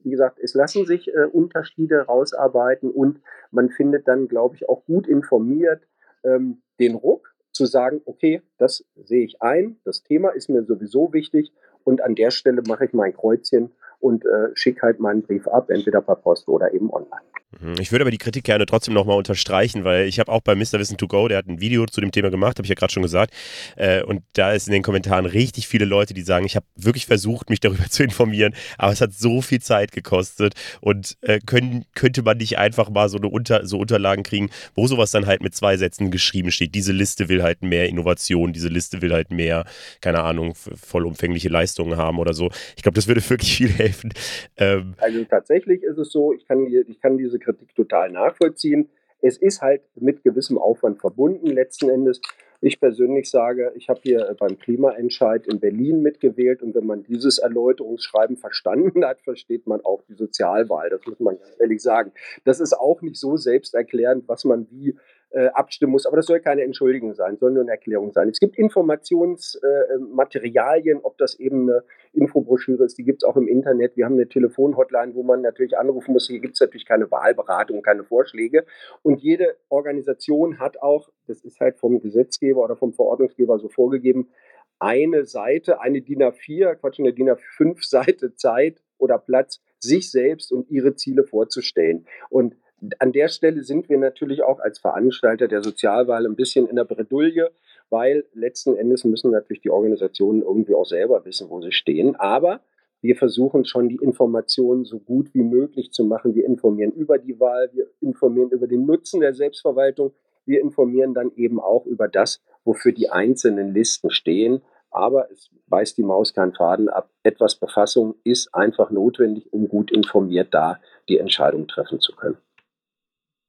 wie gesagt, es lassen sich äh, Unterschiede rausarbeiten und man findet dann, glaube ich, auch gut informiert ähm, den Ruck, zu sagen, okay, das sehe ich ein, das Thema ist mir sowieso wichtig und an der Stelle mache ich mein Kreuzchen und äh, schicke halt meinen Brief ab, entweder per Post oder eben online. Mhm. Ich würde aber die Kritik gerne trotzdem nochmal unterstreichen, weil ich habe auch bei Mr. Wissen to Go, der hat ein Video zu dem Thema gemacht, habe ich ja gerade schon gesagt. Äh, und da ist in den Kommentaren richtig viele Leute, die sagen, ich habe wirklich versucht, mich darüber zu informieren, aber es hat so viel Zeit gekostet und äh, können, könnte man nicht einfach mal so, eine Unter, so Unterlagen kriegen, wo sowas dann halt mit zwei Sätzen geschrieben steht. Diese Liste will halt mehr Innovation, diese Liste will halt mehr, keine Ahnung, vollumfängliche Leistungen haben oder so. Ich glaube, das würde wirklich viel helfen. Ähm, also tatsächlich ist es so, ich kann, ich kann diese Kritik total nachvollziehen. Es ist halt mit gewissem Aufwand verbunden letzten Endes. Ich persönlich sage, ich habe hier beim Klimaentscheid in Berlin mitgewählt und wenn man dieses Erläuterungsschreiben verstanden hat, versteht man auch die Sozialwahl. Das muss man ganz ehrlich sagen. Das ist auch nicht so selbsterklärend, was man wie äh, abstimmen muss. Aber das soll keine Entschuldigung sein, soll nur eine Erklärung sein. Es gibt Informationsmaterialien, äh, ob das eben eine Infobroschüre ist, die gibt es auch im Internet. Wir haben eine Telefonhotline, wo man natürlich anrufen muss. Hier gibt es natürlich keine Wahlberatung, keine Vorschläge. Und jede Organisation hat auch, das ist halt vom Gesetzgeber oder vom Verordnungsgeber so vorgegeben, eine Seite, eine DIN A4, Quatsch, eine DIN A5 Seite Zeit oder Platz, sich selbst und ihre Ziele vorzustellen. Und an der Stelle sind wir natürlich auch als Veranstalter der Sozialwahl ein bisschen in der Bredouille, weil letzten Endes müssen natürlich die Organisationen irgendwie auch selber wissen, wo sie stehen. Aber wir versuchen schon die Informationen so gut wie möglich zu machen. Wir informieren über die Wahl, wir informieren über den Nutzen der Selbstverwaltung, wir informieren dann eben auch über das, wofür die einzelnen Listen stehen. Aber es weist die Maus keinen Faden ab. Etwas Befassung ist einfach notwendig, um gut informiert da die Entscheidung treffen zu können.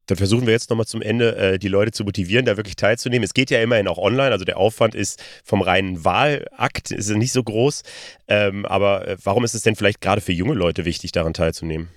Dann versuchen wir jetzt nochmal zum Ende äh, die Leute zu motivieren, da wirklich teilzunehmen. Es geht ja immerhin auch online, also der Aufwand ist vom reinen Wahlakt ist nicht so groß. Ähm, aber äh, warum ist es denn vielleicht gerade für junge Leute wichtig, daran teilzunehmen?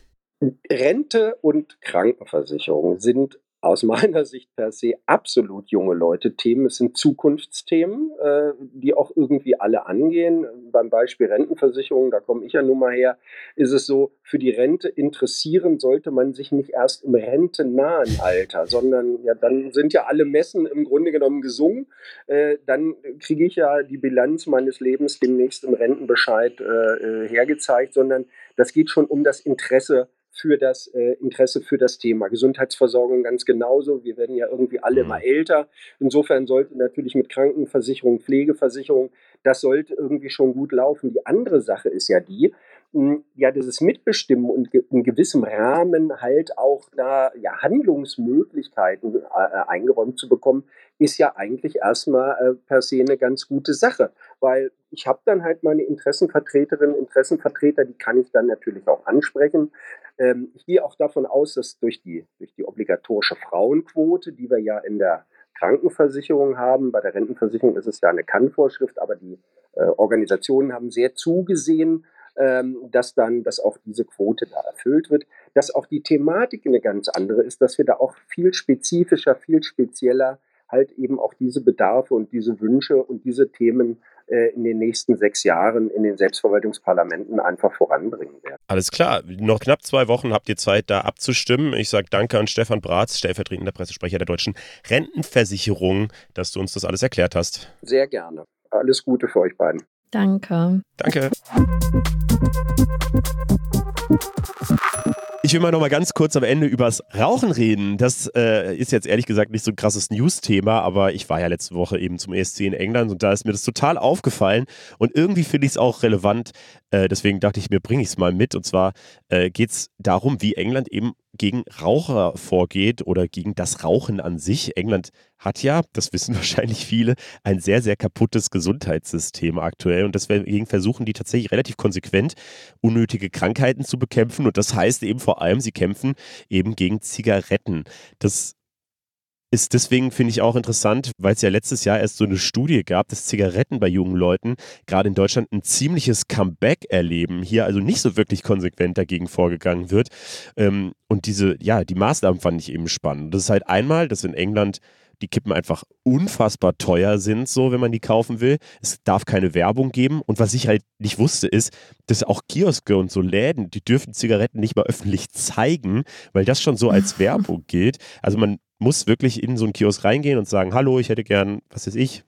Rente und Krankenversicherung sind aus meiner Sicht per se absolut junge Leute Themen. Es sind Zukunftsthemen, äh, die auch irgendwie alle angehen. Beim Beispiel Rentenversicherung, da komme ich ja nun mal her, ist es so, für die Rente interessieren sollte man sich nicht erst im rentennahen Alter, sondern ja, dann sind ja alle Messen im Grunde genommen gesungen. Äh, dann kriege ich ja die Bilanz meines Lebens demnächst im Rentenbescheid äh, äh hergezeigt, sondern das geht schon um das Interesse für das äh, Interesse für das Thema. Gesundheitsversorgung ganz genauso. Wir werden ja irgendwie alle mhm. mal älter. Insofern sollte natürlich mit Krankenversicherung, Pflegeversicherung, das sollte irgendwie schon gut laufen. Die andere Sache ist ja die, ja, dieses Mitbestimmen und in gewissem Rahmen halt auch da ja, Handlungsmöglichkeiten äh, eingeräumt zu bekommen, ist ja eigentlich erstmal äh, per se eine ganz gute Sache. Weil ich habe dann halt meine Interessenvertreterinnen, Interessenvertreter, die kann ich dann natürlich auch ansprechen. Ähm, ich gehe auch davon aus, dass durch die, durch die obligatorische Frauenquote, die wir ja in der Krankenversicherung haben, bei der Rentenversicherung ist es ja eine Kannvorschrift, aber die äh, Organisationen haben sehr zugesehen, ähm, dass dann, dass auch diese Quote da erfüllt wird, dass auch die Thematik eine ganz andere ist, dass wir da auch viel spezifischer, viel spezieller halt eben auch diese Bedarfe und diese Wünsche und diese Themen äh, in den nächsten sechs Jahren in den Selbstverwaltungsparlamenten einfach voranbringen werden. Alles klar. Noch knapp zwei Wochen habt ihr Zeit, da abzustimmen. Ich sage danke an Stefan Bratz, stellvertretender Pressesprecher der Deutschen Rentenversicherung, dass du uns das alles erklärt hast. Sehr gerne. Alles Gute für euch beiden. Danke. Danke. Ich will mal noch mal ganz kurz am Ende übers Rauchen reden. Das äh, ist jetzt ehrlich gesagt nicht so ein krasses News-Thema, aber ich war ja letzte Woche eben zum ESC in England und da ist mir das total aufgefallen und irgendwie finde ich es auch relevant. Äh, deswegen dachte ich mir, bringe ich es mal mit. Und zwar äh, geht es darum, wie England eben gegen Raucher vorgeht oder gegen das Rauchen an sich. England hat ja, das wissen wahrscheinlich viele, ein sehr, sehr kaputtes Gesundheitssystem aktuell und deswegen versuchen die tatsächlich relativ konsequent unnötige Krankheiten zu bekämpfen und das heißt eben vor allem, sie kämpfen eben gegen Zigaretten. Das ist deswegen, finde ich, auch interessant, weil es ja letztes Jahr erst so eine Studie gab, dass Zigaretten bei jungen Leuten gerade in Deutschland ein ziemliches Comeback erleben. Hier also nicht so wirklich konsequent dagegen vorgegangen wird. Ähm, und diese, ja, die Maßnahmen fand ich eben spannend. Das ist halt einmal, dass in England die Kippen einfach unfassbar teuer sind, so wenn man die kaufen will. Es darf keine Werbung geben. Und was ich halt nicht wusste, ist, dass auch Kioske und so Läden, die dürfen Zigaretten nicht mal öffentlich zeigen, weil das schon so als Werbung gilt. Also man muss wirklich in so einen Kiosk reingehen und sagen, hallo, ich hätte gern, was weiß ich,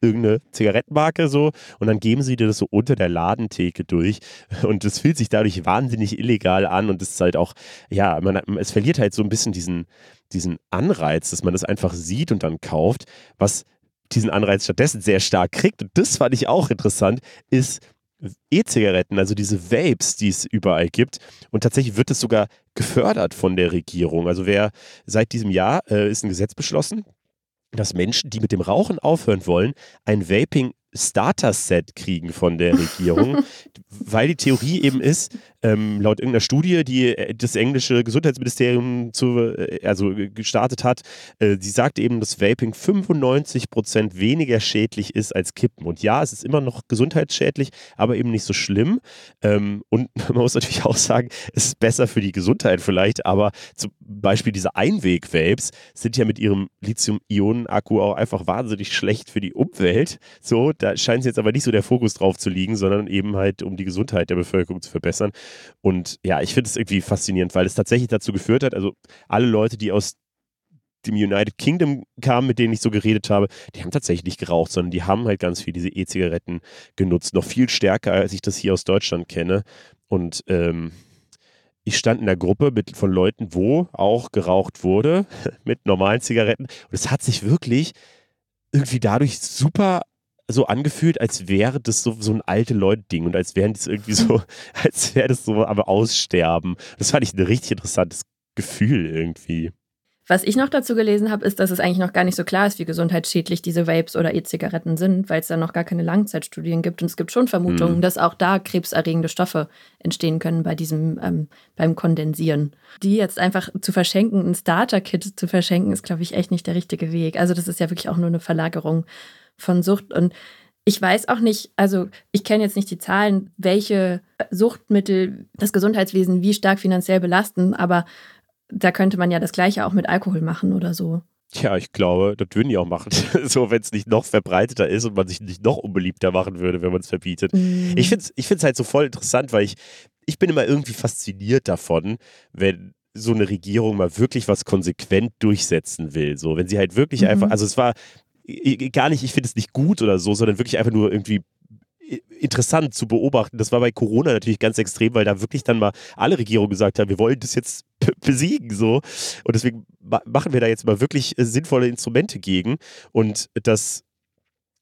irgendeine Zigarettenmarke so und dann geben sie dir das so unter der Ladentheke durch und das fühlt sich dadurch wahnsinnig illegal an und es ist halt auch, ja, man, es verliert halt so ein bisschen diesen, diesen Anreiz, dass man das einfach sieht und dann kauft, was diesen Anreiz stattdessen sehr stark kriegt und das fand ich auch interessant, ist E-Zigaretten, also diese Vapes, die es überall gibt. Und tatsächlich wird es sogar gefördert von der Regierung. Also wer seit diesem Jahr äh, ist ein Gesetz beschlossen, dass Menschen, die mit dem Rauchen aufhören wollen, ein Vaping Starter-Set kriegen von der Regierung, weil die Theorie eben ist, ähm, laut irgendeiner Studie, die äh, das englische Gesundheitsministerium zu, äh, also gestartet hat, äh, sie sagt eben, dass Vaping 95 Prozent weniger schädlich ist als Kippen. Und ja, es ist immer noch gesundheitsschädlich, aber eben nicht so schlimm. Ähm, und man muss natürlich auch sagen, es ist besser für die Gesundheit vielleicht, aber zum Beispiel diese Einweg-Vapes sind ja mit ihrem Lithium-Ionen-Akku auch einfach wahnsinnig schlecht für die Umwelt. So, da scheint jetzt aber nicht so der Fokus drauf zu liegen, sondern eben halt um die Gesundheit der Bevölkerung zu verbessern. Und ja, ich finde es irgendwie faszinierend, weil es tatsächlich dazu geführt hat, also alle Leute, die aus dem United Kingdom kamen, mit denen ich so geredet habe, die haben tatsächlich nicht geraucht, sondern die haben halt ganz viel diese E-Zigaretten genutzt. Noch viel stärker, als ich das hier aus Deutschland kenne. Und ähm, ich stand in der Gruppe mit, von Leuten, wo auch geraucht wurde, mit normalen Zigaretten. Und es hat sich wirklich irgendwie dadurch super so angefühlt, als wäre das so, so ein alte Leute-Ding und als wären das irgendwie so, als wäre das so am Aussterben. Das fand ich ein richtig interessantes Gefühl irgendwie. Was ich noch dazu gelesen habe, ist, dass es eigentlich noch gar nicht so klar ist, wie gesundheitsschädlich diese Vapes oder E-Zigaretten sind, weil es da noch gar keine Langzeitstudien gibt. Und es gibt schon Vermutungen, hm. dass auch da krebserregende Stoffe entstehen können bei diesem, ähm, beim Kondensieren. Die jetzt einfach zu verschenken, ein Starter-Kit zu verschenken, ist, glaube ich, echt nicht der richtige Weg. Also das ist ja wirklich auch nur eine Verlagerung von Sucht. Und ich weiß auch nicht, also ich kenne jetzt nicht die Zahlen, welche Suchtmittel das Gesundheitswesen wie stark finanziell belasten, aber da könnte man ja das Gleiche auch mit Alkohol machen oder so. Ja, ich glaube, das würden die auch machen. so, wenn es nicht noch verbreiteter ist und man sich nicht noch unbeliebter machen würde, wenn man es verbietet. Mm. Ich finde es ich halt so voll interessant, weil ich, ich bin immer irgendwie fasziniert davon, wenn so eine Regierung mal wirklich was konsequent durchsetzen will. So, wenn sie halt wirklich mhm. einfach, also es war gar nicht, ich finde es nicht gut oder so, sondern wirklich einfach nur irgendwie interessant zu beobachten. Das war bei Corona natürlich ganz extrem, weil da wirklich dann mal alle Regierungen gesagt haben, wir wollen das jetzt besiegen so und deswegen machen wir da jetzt mal wirklich äh, sinnvolle Instrumente gegen und das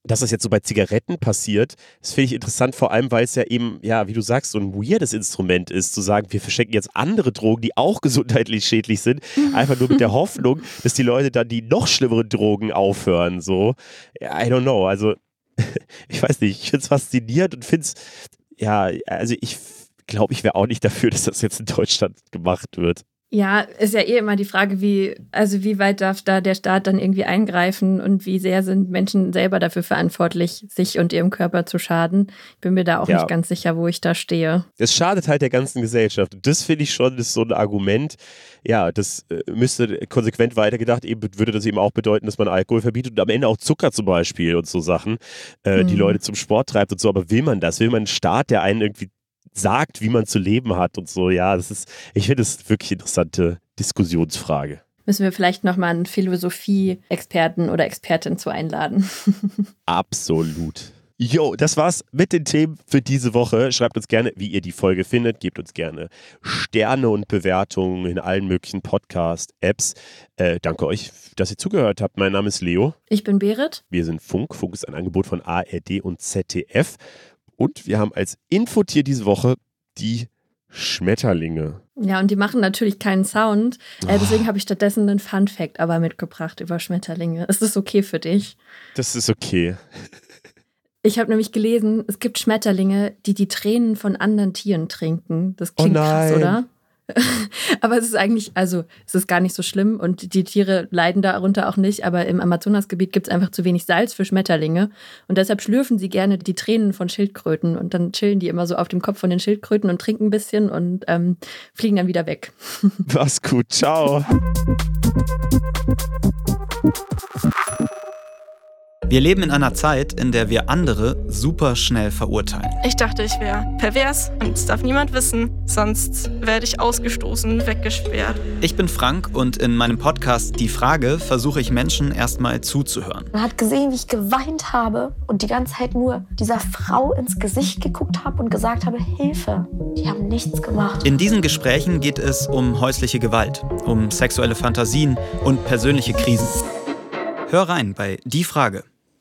dass das jetzt so bei Zigaretten passiert, das finde ich interessant, vor allem, weil es ja eben, ja, wie du sagst, so ein weirdes Instrument ist, zu sagen, wir verschenken jetzt andere Drogen, die auch gesundheitlich schädlich sind, einfach nur mit der Hoffnung, dass die Leute dann die noch schlimmeren Drogen aufhören. So, I don't know. Also, ich weiß nicht, ich finde es faszinierend und finde es, ja, also ich glaube, ich wäre auch nicht dafür, dass das jetzt in Deutschland gemacht wird. Ja, ist ja eh immer die Frage, wie, also wie weit darf da der Staat dann irgendwie eingreifen und wie sehr sind Menschen selber dafür verantwortlich, sich und ihrem Körper zu schaden. Ich bin mir da auch ja. nicht ganz sicher, wo ich da stehe. Es schadet halt der ganzen Gesellschaft. Und das finde ich schon, ist so ein Argument. Ja, das äh, müsste konsequent weitergedacht, eben würde das eben auch bedeuten, dass man Alkohol verbietet und am Ende auch Zucker zum Beispiel und so Sachen, äh, mhm. die Leute zum Sport treibt und so. Aber will man das? Will man einen Staat, der einen irgendwie sagt, wie man zu leben hat und so. Ja, das ist, ich finde das wirklich interessante Diskussionsfrage. Müssen wir vielleicht nochmal einen Philosophie-Experten oder Expertin zu einladen. Absolut. Jo, das war's mit den Themen für diese Woche. Schreibt uns gerne, wie ihr die Folge findet. Gebt uns gerne Sterne und Bewertungen in allen möglichen Podcast-Apps. Äh, danke euch, dass ihr zugehört habt. Mein Name ist Leo. Ich bin Berit. Wir sind Funk. Funk ist ein Angebot von ARD und ZDF. Und wir haben als Infotier diese Woche die Schmetterlinge. Ja, und die machen natürlich keinen Sound. Äh, deswegen habe ich stattdessen einen Fun Fact aber mitgebracht über Schmetterlinge. Ist das okay für dich? Das ist okay. Ich habe nämlich gelesen, es gibt Schmetterlinge, die die Tränen von anderen Tieren trinken. Das oh klingt oh krass, oder? aber es ist eigentlich, also es ist gar nicht so schlimm und die Tiere leiden darunter auch nicht, aber im Amazonasgebiet gibt es einfach zu wenig Salz für Schmetterlinge und deshalb schlürfen sie gerne die Tränen von Schildkröten und dann chillen die immer so auf dem Kopf von den Schildkröten und trinken ein bisschen und ähm, fliegen dann wieder weg. Was gut, ciao. Wir leben in einer Zeit, in der wir andere super schnell verurteilen. Ich dachte, ich wäre pervers und es darf niemand wissen, sonst werde ich ausgestoßen, weggesperrt. Ich bin Frank und in meinem Podcast Die Frage versuche ich Menschen erstmal zuzuhören. Man hat gesehen, wie ich geweint habe und die ganze Zeit nur dieser Frau ins Gesicht geguckt habe und gesagt habe, Hilfe. Die haben nichts gemacht. In diesen Gesprächen geht es um häusliche Gewalt, um sexuelle Fantasien und persönliche Krisen. Hör rein bei Die Frage